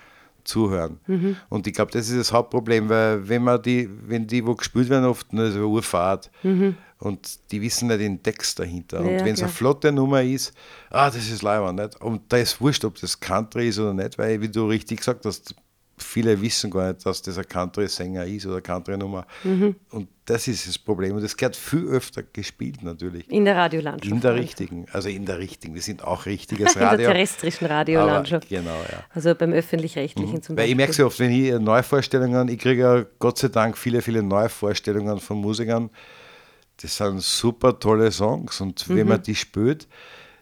zuhören. Mhm. Und ich glaube, das ist das Hauptproblem, weil wenn man die, wenn die wo gespielt werden, oft eine so Urfahrt mhm. Und die wissen nicht den Text dahinter. Ja, und wenn es eine flotte Nummer ist, ah, das ist leider nicht. Und da ist wurscht, ob das Country ist oder nicht, weil, wie du richtig gesagt hast, viele wissen gar nicht, dass das ein Country-Sänger ist oder Country-Nummer. Mhm. Und das ist das Problem. Und das gehört viel öfter gespielt natürlich.
In der Radiolandschaft.
In der richtigen, also in der richtigen. Wir sind auch richtiges Radio.
in der terrestrischen Radiolandschaft.
Genau, ja.
Also beim Öffentlich-Rechtlichen
mhm.
zum
Beispiel. Weil ich merke so oft, wenn ich Neuvorstellungen, ich kriege ja Gott sei Dank viele, viele Neuvorstellungen von Musikern. Das sind super tolle Songs. Und mhm. wenn man die spürt,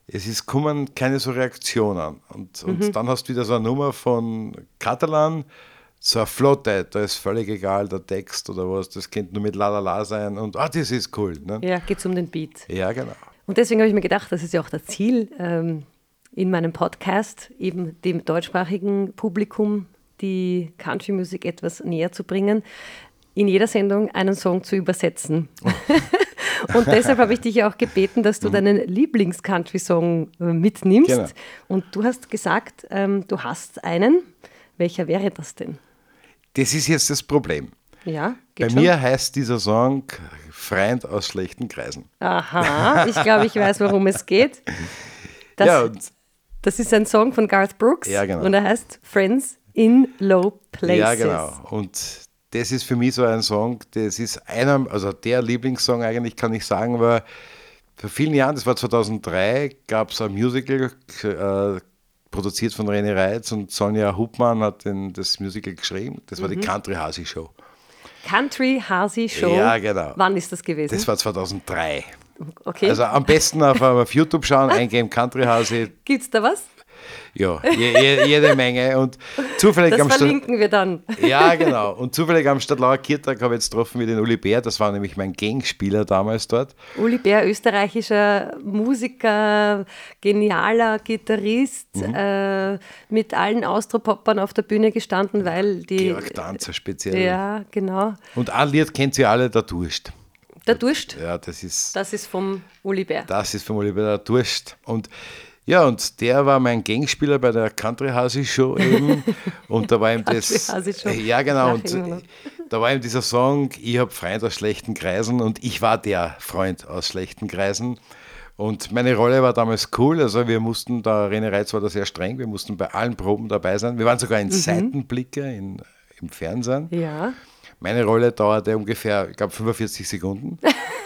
es ist, kommen keine so Reaktionen. Und, und mhm. dann hast du wieder so eine Nummer von Catalan, so eine Flotte, da ist völlig egal der Text oder was, das könnte nur mit La La La sein und ah, das ist cool. Ne?
Ja, geht es um den Beat.
Ja, genau.
Und deswegen habe ich mir gedacht, das ist ja auch das Ziel ähm, in meinem Podcast, eben dem deutschsprachigen Publikum die Country-Musik etwas näher zu bringen, in jeder Sendung einen Song zu übersetzen. Oh. Und deshalb habe ich dich ja auch gebeten, dass du mhm. deinen Lieblings-Country-Song äh, mitnimmst. Genau. Und du hast gesagt, ähm, du hast einen. Welcher wäre das denn?
Das ist jetzt das Problem.
Ja,
Bei schon. mir heißt dieser Song Freund aus schlechten Kreisen.
Aha, ich glaube, ich weiß, worum es geht. Das, ja, das ist ein Song von Garth Brooks
ja, genau.
und er heißt Friends in Low Places.
Ja, genau. Und das ist für mich so ein Song, das ist einer, also der Lieblingssong eigentlich, kann ich sagen, war vor vielen Jahren, das war 2003, gab es ein Musical, äh, produziert von René Reitz und Sonja Hubmann hat den, das Musical geschrieben. Das war mhm. die Country Hasi Show.
Country Hasi Show?
Ja, genau.
Wann ist das gewesen?
Das war 2003.
Okay.
Also am besten auf, auf YouTube schauen, eingeben Country Hasi.
Gibt es da was?
Ja, je, je, jede Menge. Und zufällig
das
am
verlinken wir dann.
Ja, genau. Und zufällig am Stadtlauer Kirtag habe ich jetzt getroffen mit den Uli Bär. Das war nämlich mein Gangspieler damals dort.
Uli Bär, österreichischer Musiker, genialer Gitarrist, mhm. äh, mit allen Austropoppern auf der Bühne gestanden, weil die.
Georg Danzer speziell.
Ja, genau.
Und ein Lied kennt sie alle, der Durst.
Der Durst?
Ja, das ist.
Das ist vom Uli Bär.
Das ist vom Uli Bär, der Durst. Und ja, und der war mein Gangspieler bei der Country Hasi Show eben. und da war ihm das. Ja, genau. Und da war ihm dieser Song, ich habe Freund aus schlechten Kreisen und ich war der Freund aus schlechten Kreisen. Und meine Rolle war damals cool. Also wir mussten, da René Reitz war da sehr streng, wir mussten bei allen Proben dabei sein. Wir waren sogar in mhm. Seitenblicke in, im Fernsehen.
Ja.
Meine Rolle dauerte ungefähr, ich glaube, 45 Sekunden.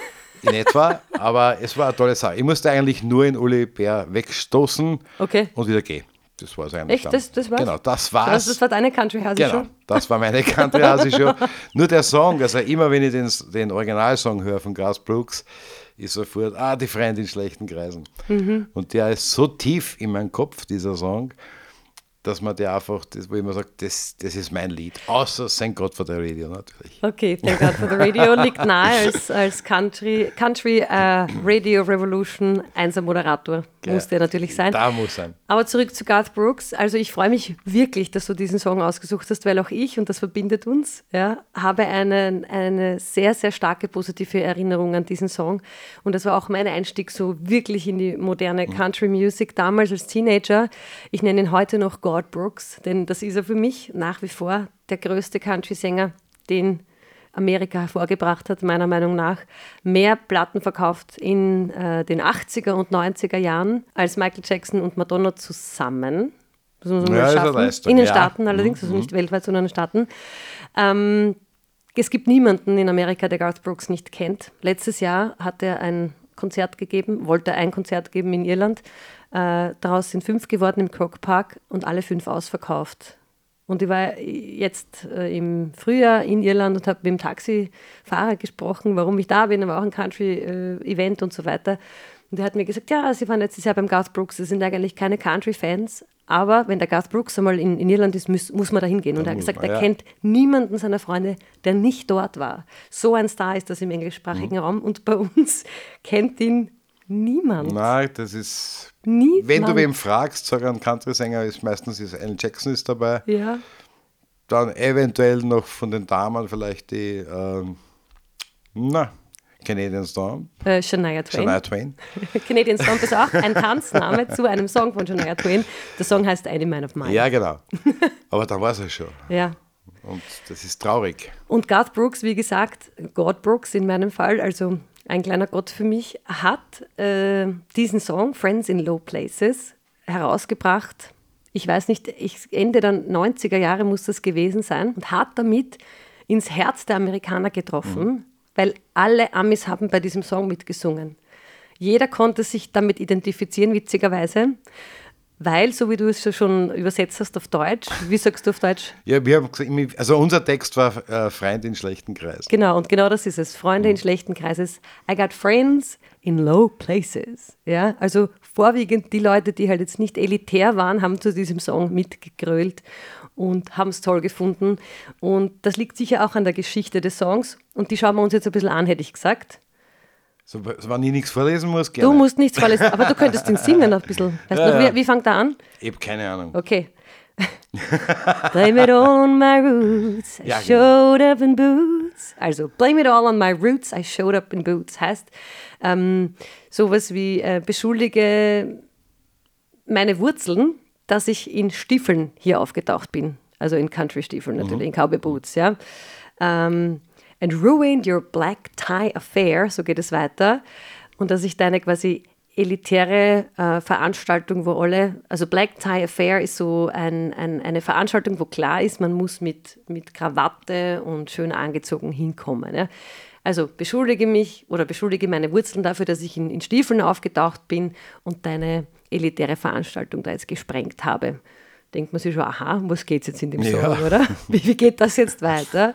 in etwa, aber es war eine tolle Sache. Ich musste eigentlich nur in Uli Bär wegstoßen
okay.
und wieder gehen. Das war es eigentlich.
Echt? Dann. Das, das war's?
Genau, das war's.
Also das war deine Country Show?
Genau, das war meine Country Hasi Show. nur der Song, also immer wenn ich den, den Originalsong höre von Gas Brooks, ist sofort, ah, die Freunde in schlechten Kreisen. Mhm. Und der ist so tief in meinem Kopf, dieser Song dass man der einfach, das, wo ich immer sage, das, das ist mein Lied. Außer Thank God for the Radio natürlich.
Okay, Thank God for the Radio liegt nahe als, als Country, Country uh, Radio Revolution einser Moderator. Geil. Muss der natürlich sein.
Da muss sein.
Aber zurück zu Garth Brooks. Also ich freue mich wirklich, dass du diesen Song ausgesucht hast, weil auch ich, und das verbindet uns, ja, habe eine, eine sehr, sehr starke positive Erinnerung an diesen Song. Und das war auch mein Einstieg so wirklich in die moderne mhm. Country Music damals als Teenager. Ich nenne ihn heute noch God Garth Brooks, denn das ist er für mich nach wie vor der größte Country-Sänger, den Amerika hervorgebracht hat, meiner Meinung nach. Mehr Platten verkauft in äh, den 80er und 90er Jahren als Michael Jackson und Madonna zusammen. Das muss man ja, schaffen. In den ja. Staaten allerdings, also nicht mhm. weltweit, sondern in den Staaten. Ähm, es gibt niemanden in Amerika, der Garth Brooks nicht kennt. Letztes Jahr hat er ein Konzert gegeben, wollte ein Konzert geben in Irland. Äh, daraus sind fünf geworden im Croke Park und alle fünf ausverkauft. Und ich war jetzt äh, im Frühjahr in Irland und habe mit dem Taxifahrer gesprochen, warum ich da bin, aber auch ein Country-Event und so weiter. Und er hat mir gesagt, ja, sie waren letztes Jahr beim Garth Brooks, sie sind eigentlich keine Country-Fans, aber wenn der Garth Brooks einmal in, in Irland ist, muss, muss man da hingehen. Und er hat gesagt, man, ja. er kennt niemanden seiner Freunde, der nicht dort war. So ein Star ist das im englischsprachigen mhm. Raum und bei uns kennt ihn niemand.
Nein, das ist. Niemand. Wenn du wem fragst, sag ein Country-Sänger ist meistens ist Alan Jackson ist dabei.
Ja.
Dann eventuell noch von den Damen vielleicht die. Ähm, na, Canadian Storm.
Äh, Shania Twain.
Shania Twain.
Canadian Storm ist auch ein Tanzname zu einem Song von Shania Twain. Der Song heißt Any Man of Mine.
Ja, genau. Aber da war es ja schon.
Ja.
Und das ist traurig.
Und Garth Brooks, wie gesagt, God Brooks in meinem Fall, also ein kleiner Gott für mich, hat äh, diesen Song Friends in Low Places herausgebracht. Ich weiß nicht, ich, Ende der 90er Jahre muss das gewesen sein und hat damit ins Herz der Amerikaner getroffen. Mhm weil alle Amis haben bei diesem Song mitgesungen. Jeder konnte sich damit identifizieren, witzigerweise. Weil, so wie du es schon übersetzt hast auf Deutsch, wie sagst du auf Deutsch?
Ja, wir haben gesagt, also unser Text war äh, Freunde in schlechten Kreisen.
Genau, und genau das ist es. Freunde mhm. in schlechten Kreisen. I got friends in low places. Ja, also vorwiegend die Leute, die halt jetzt nicht elitär waren, haben zu diesem Song mitgegrölt und haben es toll gefunden. Und das liegt sicher auch an der Geschichte des Songs. Und die schauen wir uns jetzt ein bisschen an, hätte ich gesagt.
So, wenn ich nichts vorlesen muss, gerne.
Du musst nichts vorlesen, aber du könntest den singen ein bisschen. Weißt ja, noch, wie, wie fängt er an?
Ich habe keine Ahnung.
Okay. blame it all on my roots. I ja, genau. showed up in boots. Also, blame it all on my roots. I showed up in boots. Heißt ähm, sowas wie äh, beschuldige meine Wurzeln dass ich in Stiefeln hier aufgetaucht bin. Also in Country-Stiefeln natürlich, mhm. in Cowboy Boots, ja. Ähm, and ruined your black tie affair, so geht es weiter. Und dass ich deine quasi elitäre äh, Veranstaltung, wo alle, also Black Tie Affair ist so ein, ein, eine Veranstaltung, wo klar ist, man muss mit, mit Krawatte und schön angezogen hinkommen. Ja. Also beschuldige mich oder beschuldige meine Wurzeln dafür, dass ich in, in Stiefeln aufgetaucht bin und deine elitäre Veranstaltung da jetzt gesprengt habe. Denkt man sich schon, aha, was geht jetzt in dem Song, ja. oder? Wie, wie geht das jetzt weiter?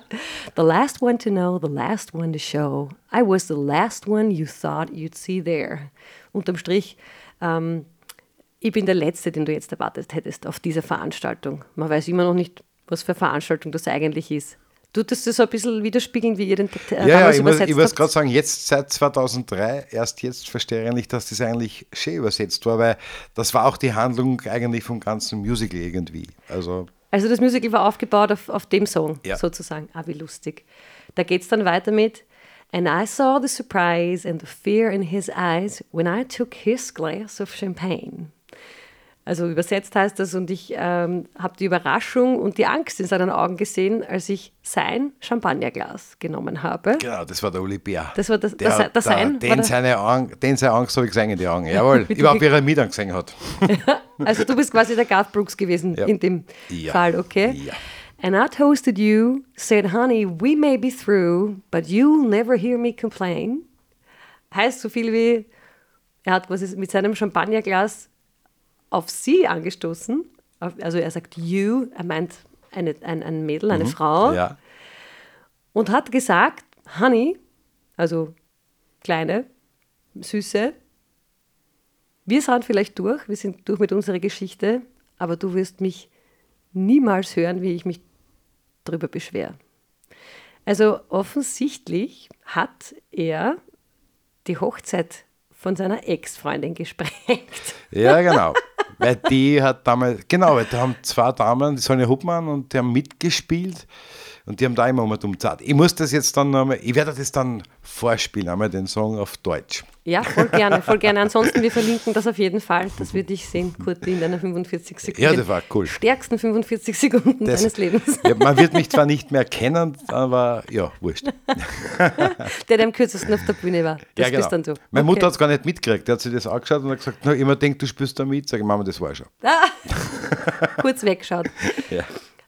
The last one to know, the last one to show. I was the last one you thought you'd see there. Unterm Strich, ähm, ich bin der Letzte, den du jetzt erwartet hättest auf dieser Veranstaltung. Man weiß immer noch nicht, was für Veranstaltung das eigentlich ist. Tut das so ein bisschen widerspiegeln, wie ihr den
Text ja, ja, ich übersetzt muss, ich gerade sagen, jetzt seit 2003, erst jetzt verstehe ich eigentlich, dass das eigentlich schön übersetzt war, weil das war auch die Handlung eigentlich vom ganzen Musical irgendwie. Also,
also das Musical war aufgebaut auf, auf dem Song ja. sozusagen. Ah, wie lustig. Da geht es dann weiter mit And I saw the surprise and the fear in his eyes when I took his glass of champagne. Also übersetzt heißt das, und ich ähm, habe die Überraschung und die Angst in seinen Augen gesehen, als ich sein Champagnerglas genommen habe.
Genau, das war der Uli Bär.
Das war das, der, das, das sein?
Den, der, seine Ang den seine Angst habe ich gesehen in die Augen. Jawohl, überhaupt wie er mit angesehen hat.
also du bist quasi der Garth Brooks gewesen ja. in dem ja. Fall, okay?
Ja.
And I toasted you, said, honey, we may be through, but you'll never hear me complain. Heißt so viel wie, er hat quasi mit seinem Champagnerglas auf sie angestoßen. Also er sagt you, er meint eine, ein, ein Mädel, eine mhm, Frau.
Ja.
Und hat gesagt, Honey, also kleine, süße, wir sind vielleicht durch, wir sind durch mit unserer Geschichte, aber du wirst mich niemals hören, wie ich mich darüber beschwere. Also offensichtlich hat er die Hochzeit von seiner Ex-Freundin gesprengt.
Ja, genau. Weil die hat damals, genau, weil da haben zwei Damen, die Sonja Hubmann und die haben mitgespielt und die haben da immer mal umzahlt. Ich muss das jetzt dann nochmal, ich werde das dann vorspielen, einmal den Song auf Deutsch.
Ja, voll gerne, voll gerne. Ansonsten, wir verlinken das auf jeden Fall. Das würde ich sehen, Kurt, in deiner 45 Sekunden.
Ja, das war cool.
Stärksten 45 Sekunden das, deines Lebens.
Ja, man wird mich zwar nicht mehr kennen, aber ja, wurscht.
der, der am kürzesten auf der Bühne war.
Das ja, genau. bist dann du. Meine okay. Mutter hat es gar nicht mitgekriegt. Die hat sich das angeschaut und hat gesagt, na, immer denkt, du spielst da mit. Sag ich, Mama, das war schon.
Ah, kurz weggeschaut.
Ja.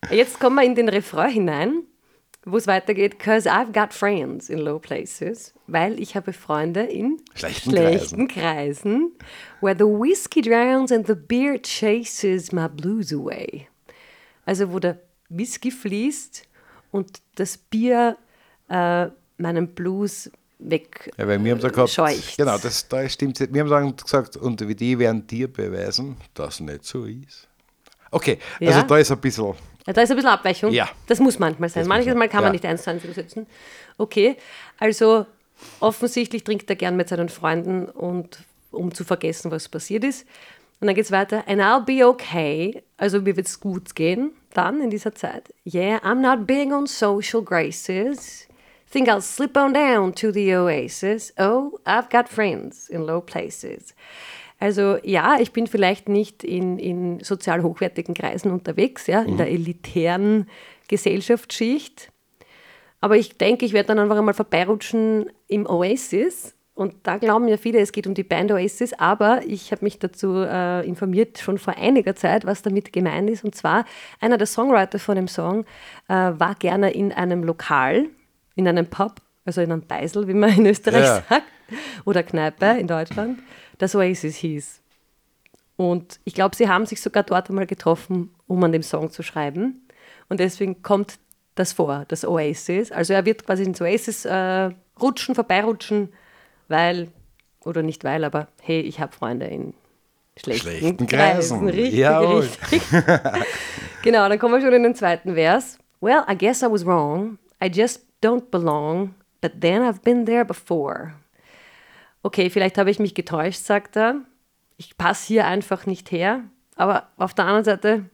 Jetzt kommen wir in den Refrain hinein wo es weitergeht, because I've got friends in low places, weil ich habe Freunde in
schlechten,
schlechten Kreisen. Kreisen, where the whiskey drowns and the beer chases my blues away. Also wo der Whisky fließt und das Bier äh, meinen Blues weg
Ja, weil wir haben da gehabt,
scheucht.
genau, das, da stimmt Wir haben dann gesagt, und wie die werden dir beweisen, dass nicht so ist. Okay, also
Ja.
da ist ein bisschen,
Ja, Da ist ein bisschen Abweichung.
Ja.
Das muss manchmal sein.
Das muss
Manchmal
man-
kann man
ja.
nicht eins zu eins übersetzen. Okay, also offensichtlich trinkt er gern mit seinen Freunden und um zu vergessen, was passiert ist. Und dann geht es weiter. And I'll be okay. Also mir wird es gut gehen dann in dieser Zeit. Yeah, I'm not big on social graces. Think I'll slip on down to the oasis. Oh, I've got friends in low places. Also ja, ich bin vielleicht nicht in, in sozial hochwertigen Kreisen unterwegs, ja, in der elitären Gesellschaftsschicht. Aber ich denke, ich werde dann einfach einmal vorbeirutschen im Oasis. Und da glauben ja viele, es geht um die Band Oasis. Aber ich habe mich dazu äh, informiert, schon vor einiger Zeit, was damit gemeint ist. Und zwar, einer der Songwriter von dem Song äh, war gerne in einem Lokal, in einem Pub, also in einem Beisel, wie man in Österreich
Ja.
sagt, oder Kneipe in Deutschland, das Oasis hieß. Und ich glaube, sie haben sich sogar dort einmal getroffen, um an dem Song zu schreiben. Und deswegen kommt das vor, das Oasis. Also er wird quasi ins Oasis äh, rutschen, vorbeirutschen, weil, oder nicht weil, aber hey, ich habe Freunde in schlechten,
Schlechten
Kreisen.
Kreisen.
Richtig,
Jawohl.
richtig. genau, dann kommen wir schon in den zweiten Vers. Well, I guess I was wrong. I just don't belong, but then I've been there before. Okay, vielleicht habe ich mich getäuscht, sagt er. Ich passe hier einfach nicht her. Aber auf der anderen Seite,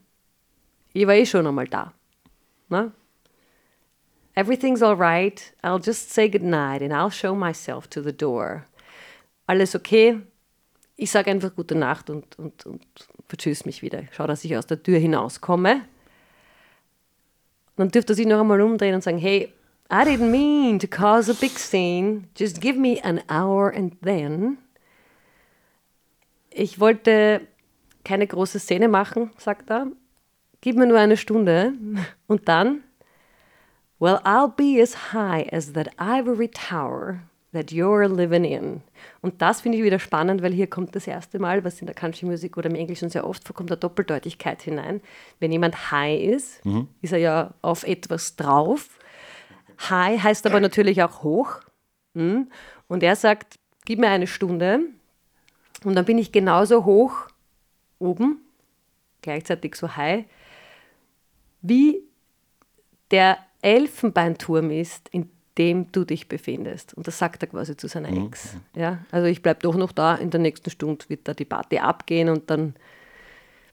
ich war eh schon einmal da. Ne? Everything's all right. I'll just say goodnight and I'll show myself to the door. Alles okay. Ich sage einfach gute Nacht und, und, und vertschüss mich wieder. Schau, dass ich aus der Tür hinauskomme. Dann dürfte er sich noch einmal umdrehen und sagen, hey, I didn't mean to cause a big scene. Just give me an hour and then. Ich wollte keine große Szene machen, sagt er. Gib mir nur eine Stunde und dann Well, I'll be as high as that ivory tower that you're living in. Und das finde ich wieder spannend, weil hier kommt das erste Mal, was in der Country Music oder im Englischen sehr oft vorkommt, eine Doppeldeutigkeit hinein. Wenn jemand high ist, ist er ja auf etwas drauf. High heißt aber natürlich auch hoch. Hm? Und er sagt, gib mir eine Stunde und dann bin ich genauso hoch oben, gleichzeitig so high, wie der Elfenbeinturm ist, in dem du dich befindest. Und das sagt er quasi zu seiner Ex. Ja, also ich bleibe doch noch da, in der nächsten Stunde wird da die Party abgehen und dann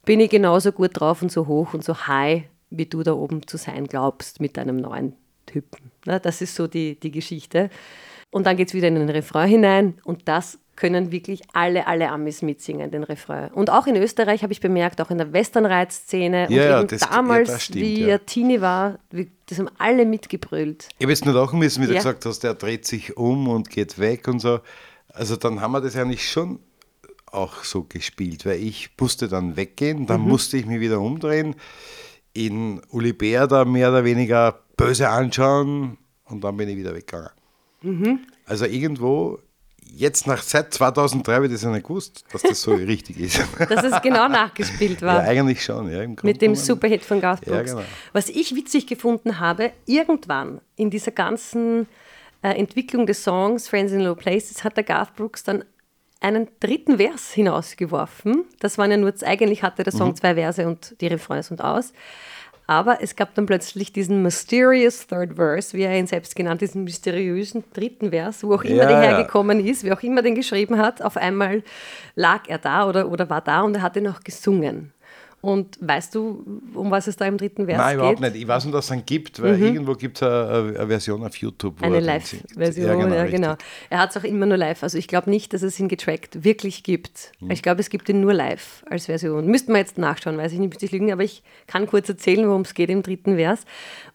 bin ich genauso gut drauf und so hoch und so high, wie du da oben zu sein glaubst mit deinem neuen Typen. Na, das ist so die, die Geschichte. Und dann geht es wieder in den Refrain hinein und das können wirklich alle, alle Amis mitsingen, den Refrain. Und auch in Österreich habe ich bemerkt, auch in der Westernreit-Szene
Ja,
und
ja, ja,
damals,
das stimmt,
wie
ja.
er Teenie war, das haben alle mitgebrüllt.
Ich habe jetzt nur lachen müssen, wie du
Ja.
gesagt hast, der dreht sich um und geht weg und so. Also dann haben wir das eigentlich schon auch so gespielt, weil ich musste dann weggehen, dann musste ich mich wieder umdrehen, in Uli Bär da mehr oder weniger böse anschauen und dann bin ich wieder weggegangen. Also irgendwo, jetzt nach seit 2003 habe ich das ja nicht gewusst, dass das so richtig ist.
Dass es genau nachgespielt
ja,
war.
eigentlich schon. Ja,
Mit dem. Superhit von Garth
Ja,
Brooks.
genau.
Was ich witzig gefunden habe, irgendwann in dieser ganzen äh, Entwicklung des Songs Friends in Low Places hat der Garth Brooks dann einen dritten Vers hinausgeworfen. Das waren ja nur, eigentlich hatte der
Mhm.
Song zwei Verse und die Refrains und aus. Aber es gab dann plötzlich diesen mysterious third verse, wie er ihn selbst genannt, diesen mysteriösen dritten Vers, wo auch immer
Ja,
der
ja.
hergekommen ist, wer auch immer den geschrieben hat. Auf einmal lag er da oder, oder war da und er hat ihn auch gesungen. Und weißt du, um was es da im dritten Vers
Nein,
geht?
überhaupt nicht. Ich weiß nur, dass es einen gibt, weil irgendwo gibt es eine, eine Version auf YouTube.
Eine
er.
Live-Version, ja genau.
richtig.
Er hat es auch immer nur live. Also ich glaube nicht, dass es ihn getrackt wirklich gibt.
Hm.
Ich glaube, es gibt ihn nur live als Version. Müssten wir jetzt nachschauen, weiß ich nicht, müsste ich lügen, aber ich kann kurz erzählen, worum es geht im dritten Vers.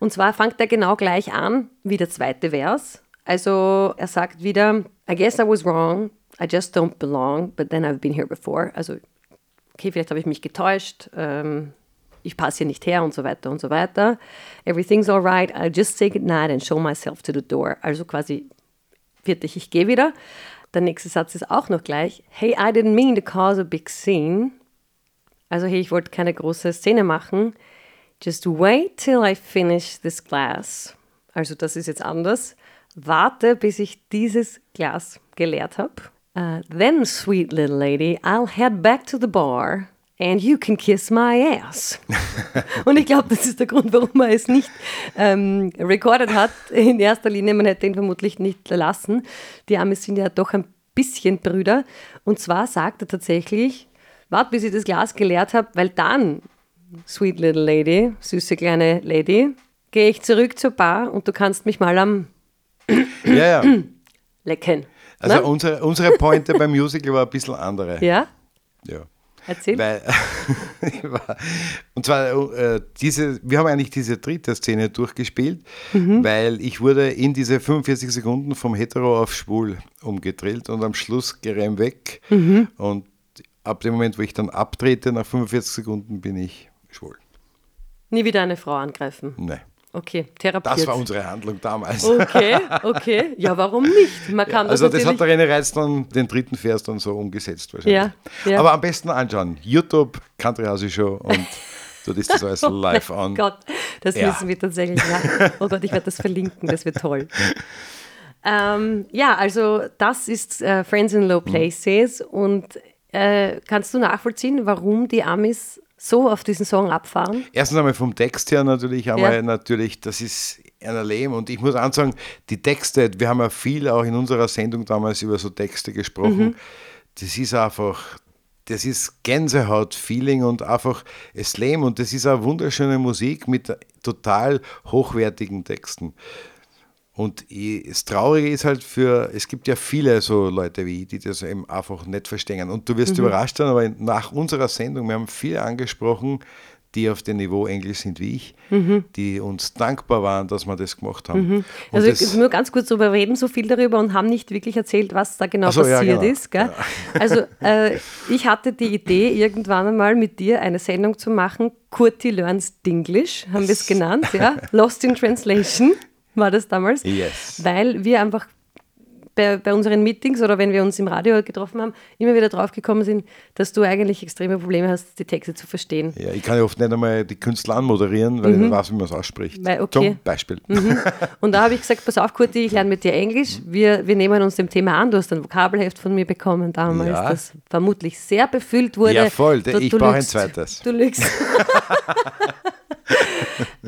Und zwar fängt er genau gleich an wie der zweite Vers. Also er sagt wieder, I guess I was wrong, I just don't belong, but then I've been here before. Also okay, vielleicht habe ich mich getäuscht, ähm, ich passe hier nicht her und so weiter und so weiter. Everything's alright, I'll just say goodnight and show myself to the door. Also quasi, fertig, ich gehe wieder. Der nächste Satz ist auch noch gleich. Hey, I didn't mean to cause a big scene. Also hey, ich wollte keine große Szene machen. Just wait till I finish this glass. Also das ist jetzt anders. Warte, bis ich dieses Glas geleert habe. Uh, then, sweet little lady, I'll head back to the bar and you can kiss my ass. Und ich glaube, das ist der Grund, warum er es nicht ähm, recorded hat. In erster Linie, man hätte ihn vermutlich nicht lassen. Die Amis sind ja doch ein bisschen Brüder. Und zwar sagt er tatsächlich, warte, bis ich das Glas geleert habe, weil dann, sweet little lady, süße kleine Lady, gehe ich zurück zur Bar und du kannst mich mal am
ja, ja.
lecken.
Also ne? unsere, unsere Pointe beim Musical war ein bisschen andere.
Ja?
Ja.
Erzähl.
Weil, und zwar, äh, diese, wir haben eigentlich diese dritte Szene durchgespielt, mhm. weil ich wurde in diese 45 Sekunden vom Hetero auf Schwul umgedrillt und am Schluss geräum weg. Mhm. Und ab dem Moment, wo ich dann abtrete, nach 45 Sekunden bin ich schwul.
Nie wieder eine Frau angreifen?
Nein.
Okay, therapiert.
Das war unsere Handlung damals.
Okay, okay. Ja, warum nicht?
Man kann ja, also das, das hat der René Reitz dann den dritten Vers dann so umgesetzt wahrscheinlich. Ja, ja. Aber am besten anschauen. YouTube, Country House Show und du ist das alles live an.
Oh Gott, das ja. müssen wir tatsächlich machen. Oh Gott, ich werde das verlinken, das wird toll. Ähm, ja, also das ist äh, Friends in Low Places mhm. und äh, kannst du nachvollziehen, warum die Amis so auf diesen Song abfahren?
Erstens einmal vom Text her natürlich, einmal ja. natürlich, das ist ein Leben und ich muss ansagen, die Texte, wir haben ja viel auch in unserer Sendung damals über so Texte gesprochen, mhm. das ist einfach, das ist Gänsehaut-Feeling und einfach es Leben und das ist eine wunderschöne Musik mit total hochwertigen Texten. Und das Traurige ist halt für, es gibt ja viele so Leute wie ich, die das eben einfach nicht verstehen. Und du wirst mhm. überrascht sein, aber nach unserer Sendung, wir haben viele angesprochen, die auf dem Niveau Englisch sind wie ich, mhm. die uns dankbar waren, dass wir das gemacht haben.
Mhm. Also das, nur ganz kurz, wir reden so viel darüber und haben nicht wirklich erzählt, was da genau so, passiert ja, genau. ist. Ja. Also äh, ich hatte die Idee, irgendwann einmal mit dir eine Sendung zu machen, Kurti Learns Dinglish, haben wir es genannt, ja? Lost in Translation war das damals.
Yes.
Weil wir einfach bei, bei, unseren Meetings oder wenn wir uns im Radio getroffen haben, immer wieder drauf gekommen sind, dass du eigentlich extreme Probleme hast, die Texte zu verstehen.
Ja, ich kann ja oft nicht einmal die Künstler anmoderieren, weil mhm. ich nicht weiß, wie man es ausspricht.
Weil, okay.
Zum Beispiel.
Mhm. Und da habe ich gesagt, pass auf, Kurti, ich lerne mit dir Englisch. Wir, wir nehmen uns dem Thema an. Du hast ein Vokabelheft von mir bekommen damals, ja. das vermutlich sehr befüllt wurde.
Ja, voll. Du, ich brauche ein zweites.
Du lügst.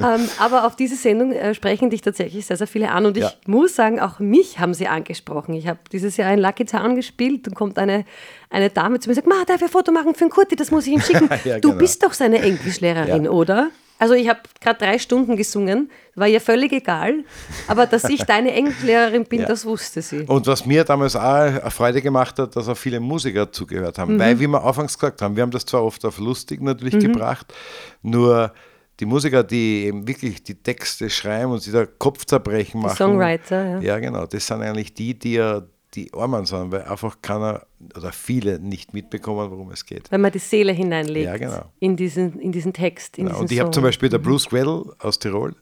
ähm, aber auf diese Sendung äh, sprechen dich tatsächlich sehr, sehr viele an. Und ich ja. muss sagen, auch mich haben sie angesprochen. Ich habe dieses Jahr ein Lucky Town gespielt und kommt eine, eine Dame zu mir und sagt, Ma, darf ich ein Foto machen für einen Kurti? Das muss ich ihm schicken. ja, du genau. bist doch seine Englischlehrerin, oder? Also ich habe gerade drei Stunden gesungen, war ihr völlig egal, aber dass ich deine Englischlehrerin bin, ja. das wusste sie.
Und was mir damals auch Freude gemacht hat, dass auch viele Musiker zugehört haben, mhm. weil, wie wir anfangs gesagt haben, wir haben das zwar oft auf lustig natürlich mhm. gebracht, nur die Musiker, die eben wirklich die Texte schreiben und sich da Kopfzerbrechen machen. Die
Songwriter, ja.
Ja, genau. Das sind eigentlich die, die ja die Armen sind, weil einfach keiner oder viele nicht mitbekommen, worum es geht.
Weil man die Seele hineinlegt
ja, genau.
in, diesen, in diesen Text. In
genau.
diesen
und ich habe zum Beispiel der mhm. Bruce Greddle aus Tirol,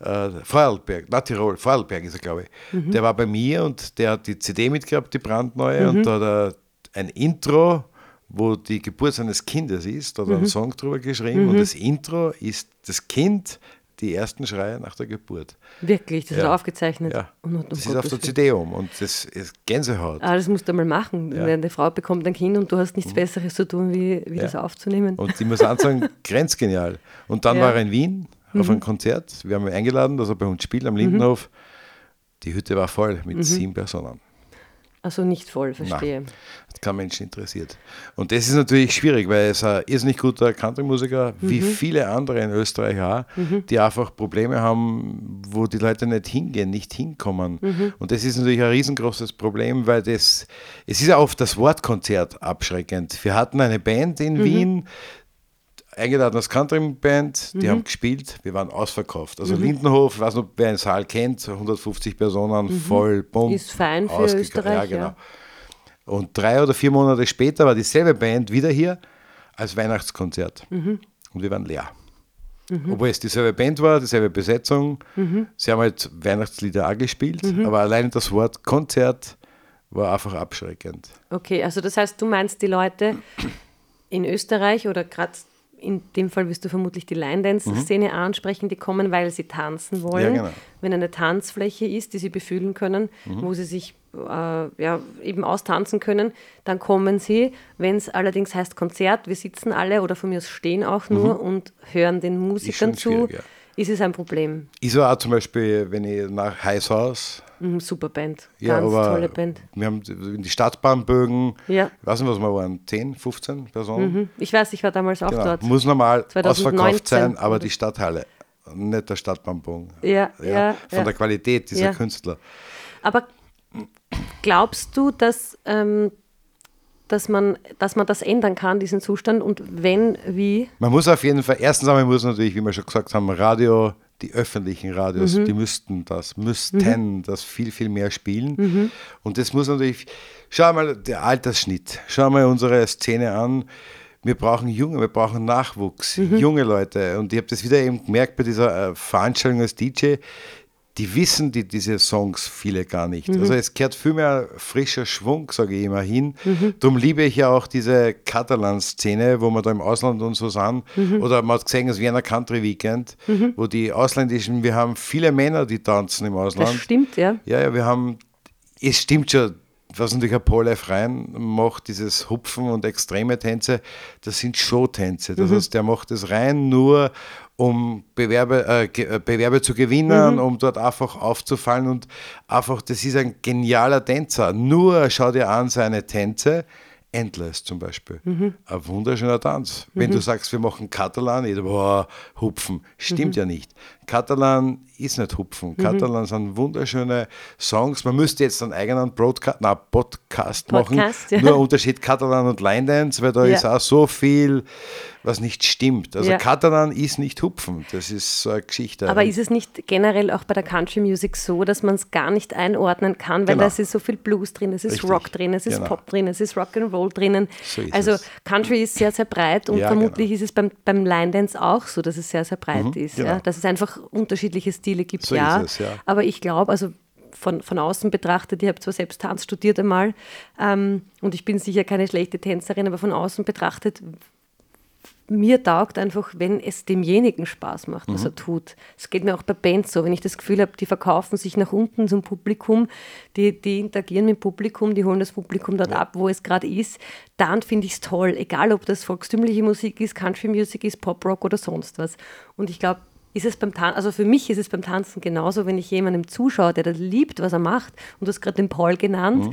äh, Vorarlberg, na Tirol, Vorarlberg ist er, glaube ich, mhm. der war bei mir und der hat die CD mitgehabt, die brandneue, mhm. und da hat er ein Intro wo die Geburt seines Kindes ist, da hat er einen mhm. Song drüber geschrieben mhm. und das Intro ist das Kind, die ersten Schreie nach der Geburt.
Wirklich, das ja. hat er aufgezeichnet.
Ja. Um, um das ist auf der CD um und das ist Gänsehaut.
Ah, das musst du mal machen. Ja. Eine Frau bekommt ein Kind und du hast nichts mhm. Besseres zu tun, wie, wie ja. das aufzunehmen.
Und ich muss sagen, grenzgenial. Und dann war er in Wien auf mhm. einem Konzert. Wir haben ihn eingeladen, dass er bei uns spielt am Lindenhof. Mhm. Die Hütte war voll mit mhm. sieben Personen.
Also nicht voll, verstehe.
Nein, hat kein Mensch interessiert. Und das ist natürlich schwierig, weil es ein irrsinnig guter Country-Musiker, mhm. wie viele andere in Österreich auch, mhm. die einfach Probleme haben, wo die Leute nicht hingehen, nicht hinkommen. Mhm. Und das ist natürlich ein riesengroßes Problem, weil das, es ist ja oft das Wortkonzert abschreckend. Wir hatten eine Band in mhm. Wien, eingeladen als Country-Band, die mhm. haben gespielt, wir waren ausverkauft. Also mhm. Lindenhof, ich weiß nicht, wer den Saal kennt, 150 Personen, mhm. voll, bumm.
Ist fein für Österreich, ja, genau. Ja.
Und drei oder vier Monate später war dieselbe Band wieder hier als Weihnachtskonzert. Mhm. Und wir waren leer. Mhm. Obwohl es dieselbe Band war, dieselbe Besetzung. Mhm. Sie haben halt Weihnachtslieder auch gespielt, aber allein das Wort Konzert war einfach abschreckend.
Okay, also das heißt, du meinst, die Leute in Österreich oder gerade in dem Fall wirst du vermutlich die Line-Dance-Szene ansprechen, die kommen, weil sie tanzen wollen.
Ja, genau.
Wenn eine Tanzfläche ist, die sie befühlen können, wo sie sich äh, ja, eben austanzen können, dann kommen sie. Wenn es allerdings heißt Konzert, wir sitzen alle oder von mir aus stehen auch nur und hören den Musikern zu,
ja.
ist es ein Problem.
War auch zum Beispiel, wenn ich nach Heißhaus,
Mhm, super Band,
ja,
ganz tolle Band.
wir haben in die Stadtbahnbögen,
Ja.
ich weiß nicht, was wir waren, 10, 15 Personen.
Mhm. Ich weiß, ich war damals auch
Genau.
dort.
Muss normal
2019
ausverkauft sein, aber die Stadthalle, nicht der Stadtbahnbogen.
Ja, ja,
Von
ja.
der Qualität dieser. Künstler.
Aber glaubst du, dass, ähm, dass, man, dass man das ändern kann, diesen Zustand? Und wenn, wie?
Man muss auf jeden Fall, erstens einmal muss natürlich, wie wir schon gesagt haben, Radio, die öffentlichen Radios,
Mhm.
die müssten das, müssten das viel, viel mehr spielen.
Mhm.
Und das muss natürlich, schau mal, der Altersschnitt, schau mal unsere Szene an. Wir brauchen Junge, wir brauchen Nachwuchs,
Mhm.
junge Leute. Und ich habe das wieder eben gemerkt bei dieser äh, Veranstaltung als DJ, die wissen die, diese Songs viele gar nicht.
Mhm.
Also es kehrt viel mehr frischer Schwung, sage ich immer hin.
Mhm.
Darum liebe ich ja auch diese Catalan-Szene, wo wir da im Ausland und so sind.
Mhm.
Oder man hat gesehen, das Wiener Country Weekend, wo die ausländischen, wir haben viele Männer, die tanzen im
Das
Ausland.
stimmt, ja.
Ja, ja, wir haben, es stimmt schon, was natürlich ein Paul F. Rein macht, dieses Hupfen und extreme Tänze, das sind Showtänze. Das heißt, der macht es rein nur, um Bewerbe, äh, äh, Bewerbe zu gewinnen, um dort einfach aufzufallen und einfach, das ist ein genialer Tänzer. Nur schau dir an seine Tänze, Endless zum Beispiel. Ein wunderschöner Tanz. Wenn du sagst, wir machen Katalan, jeder, boah, Hupfen. Stimmt ja nicht. Katalan ist nicht Hupfen. Katalan sind wunderschöne Songs. Man müsste jetzt einen eigenen Broadcast, na, Podcast, machen.
Podcast, ja.
Nur Unterschied Katalan und Line Dance, weil da
Ja.
ist auch so viel, was nicht stimmt. Also
Ja.
Katalan ist nicht Hupfen. Das ist so eine Geschichte.
Aber ist es nicht generell auch bei der Country Music so, dass man es gar nicht einordnen kann, weil
Genau.
da ist so viel Blues drin, es ist
Richtig.
Rock drin, es ist
Genau.
Pop drin, es ist Rock'n'Roll drinnen.
So ist
also
es.
Country ist sehr, sehr breit und vermutlich
genau.
ist es beim, beim Line Dance auch so, dass es sehr, sehr breit ist.
genau.
Ja? Dass es einfach unterschiedliche Stile gibt,
So
ja.
es, ja.
Aber ich glaube, also von, von außen betrachtet, ich habe zwar selbst Tanz studiert einmal ähm, und ich bin sicher keine schlechte Tänzerin, aber von außen betrachtet mir taugt einfach, wenn es demjenigen Spaß macht, was er tut. Es geht mir auch bei Bands so, wenn ich das Gefühl habe, die verkaufen sich nach unten zum Publikum, die, die interagieren mit dem Publikum, die holen das Publikum dort ab, wo es gerade ist, dann finde ich es toll, egal ob das volkstümliche Musik ist, Country Music ist, Pop Rock oder sonst was. Und ich glaube, ist es beim Tanzen, also für mich ist es beim Tanzen genauso, wenn ich jemandem zuschaue, der das liebt, was er macht, und du hast gerade den Paul genannt,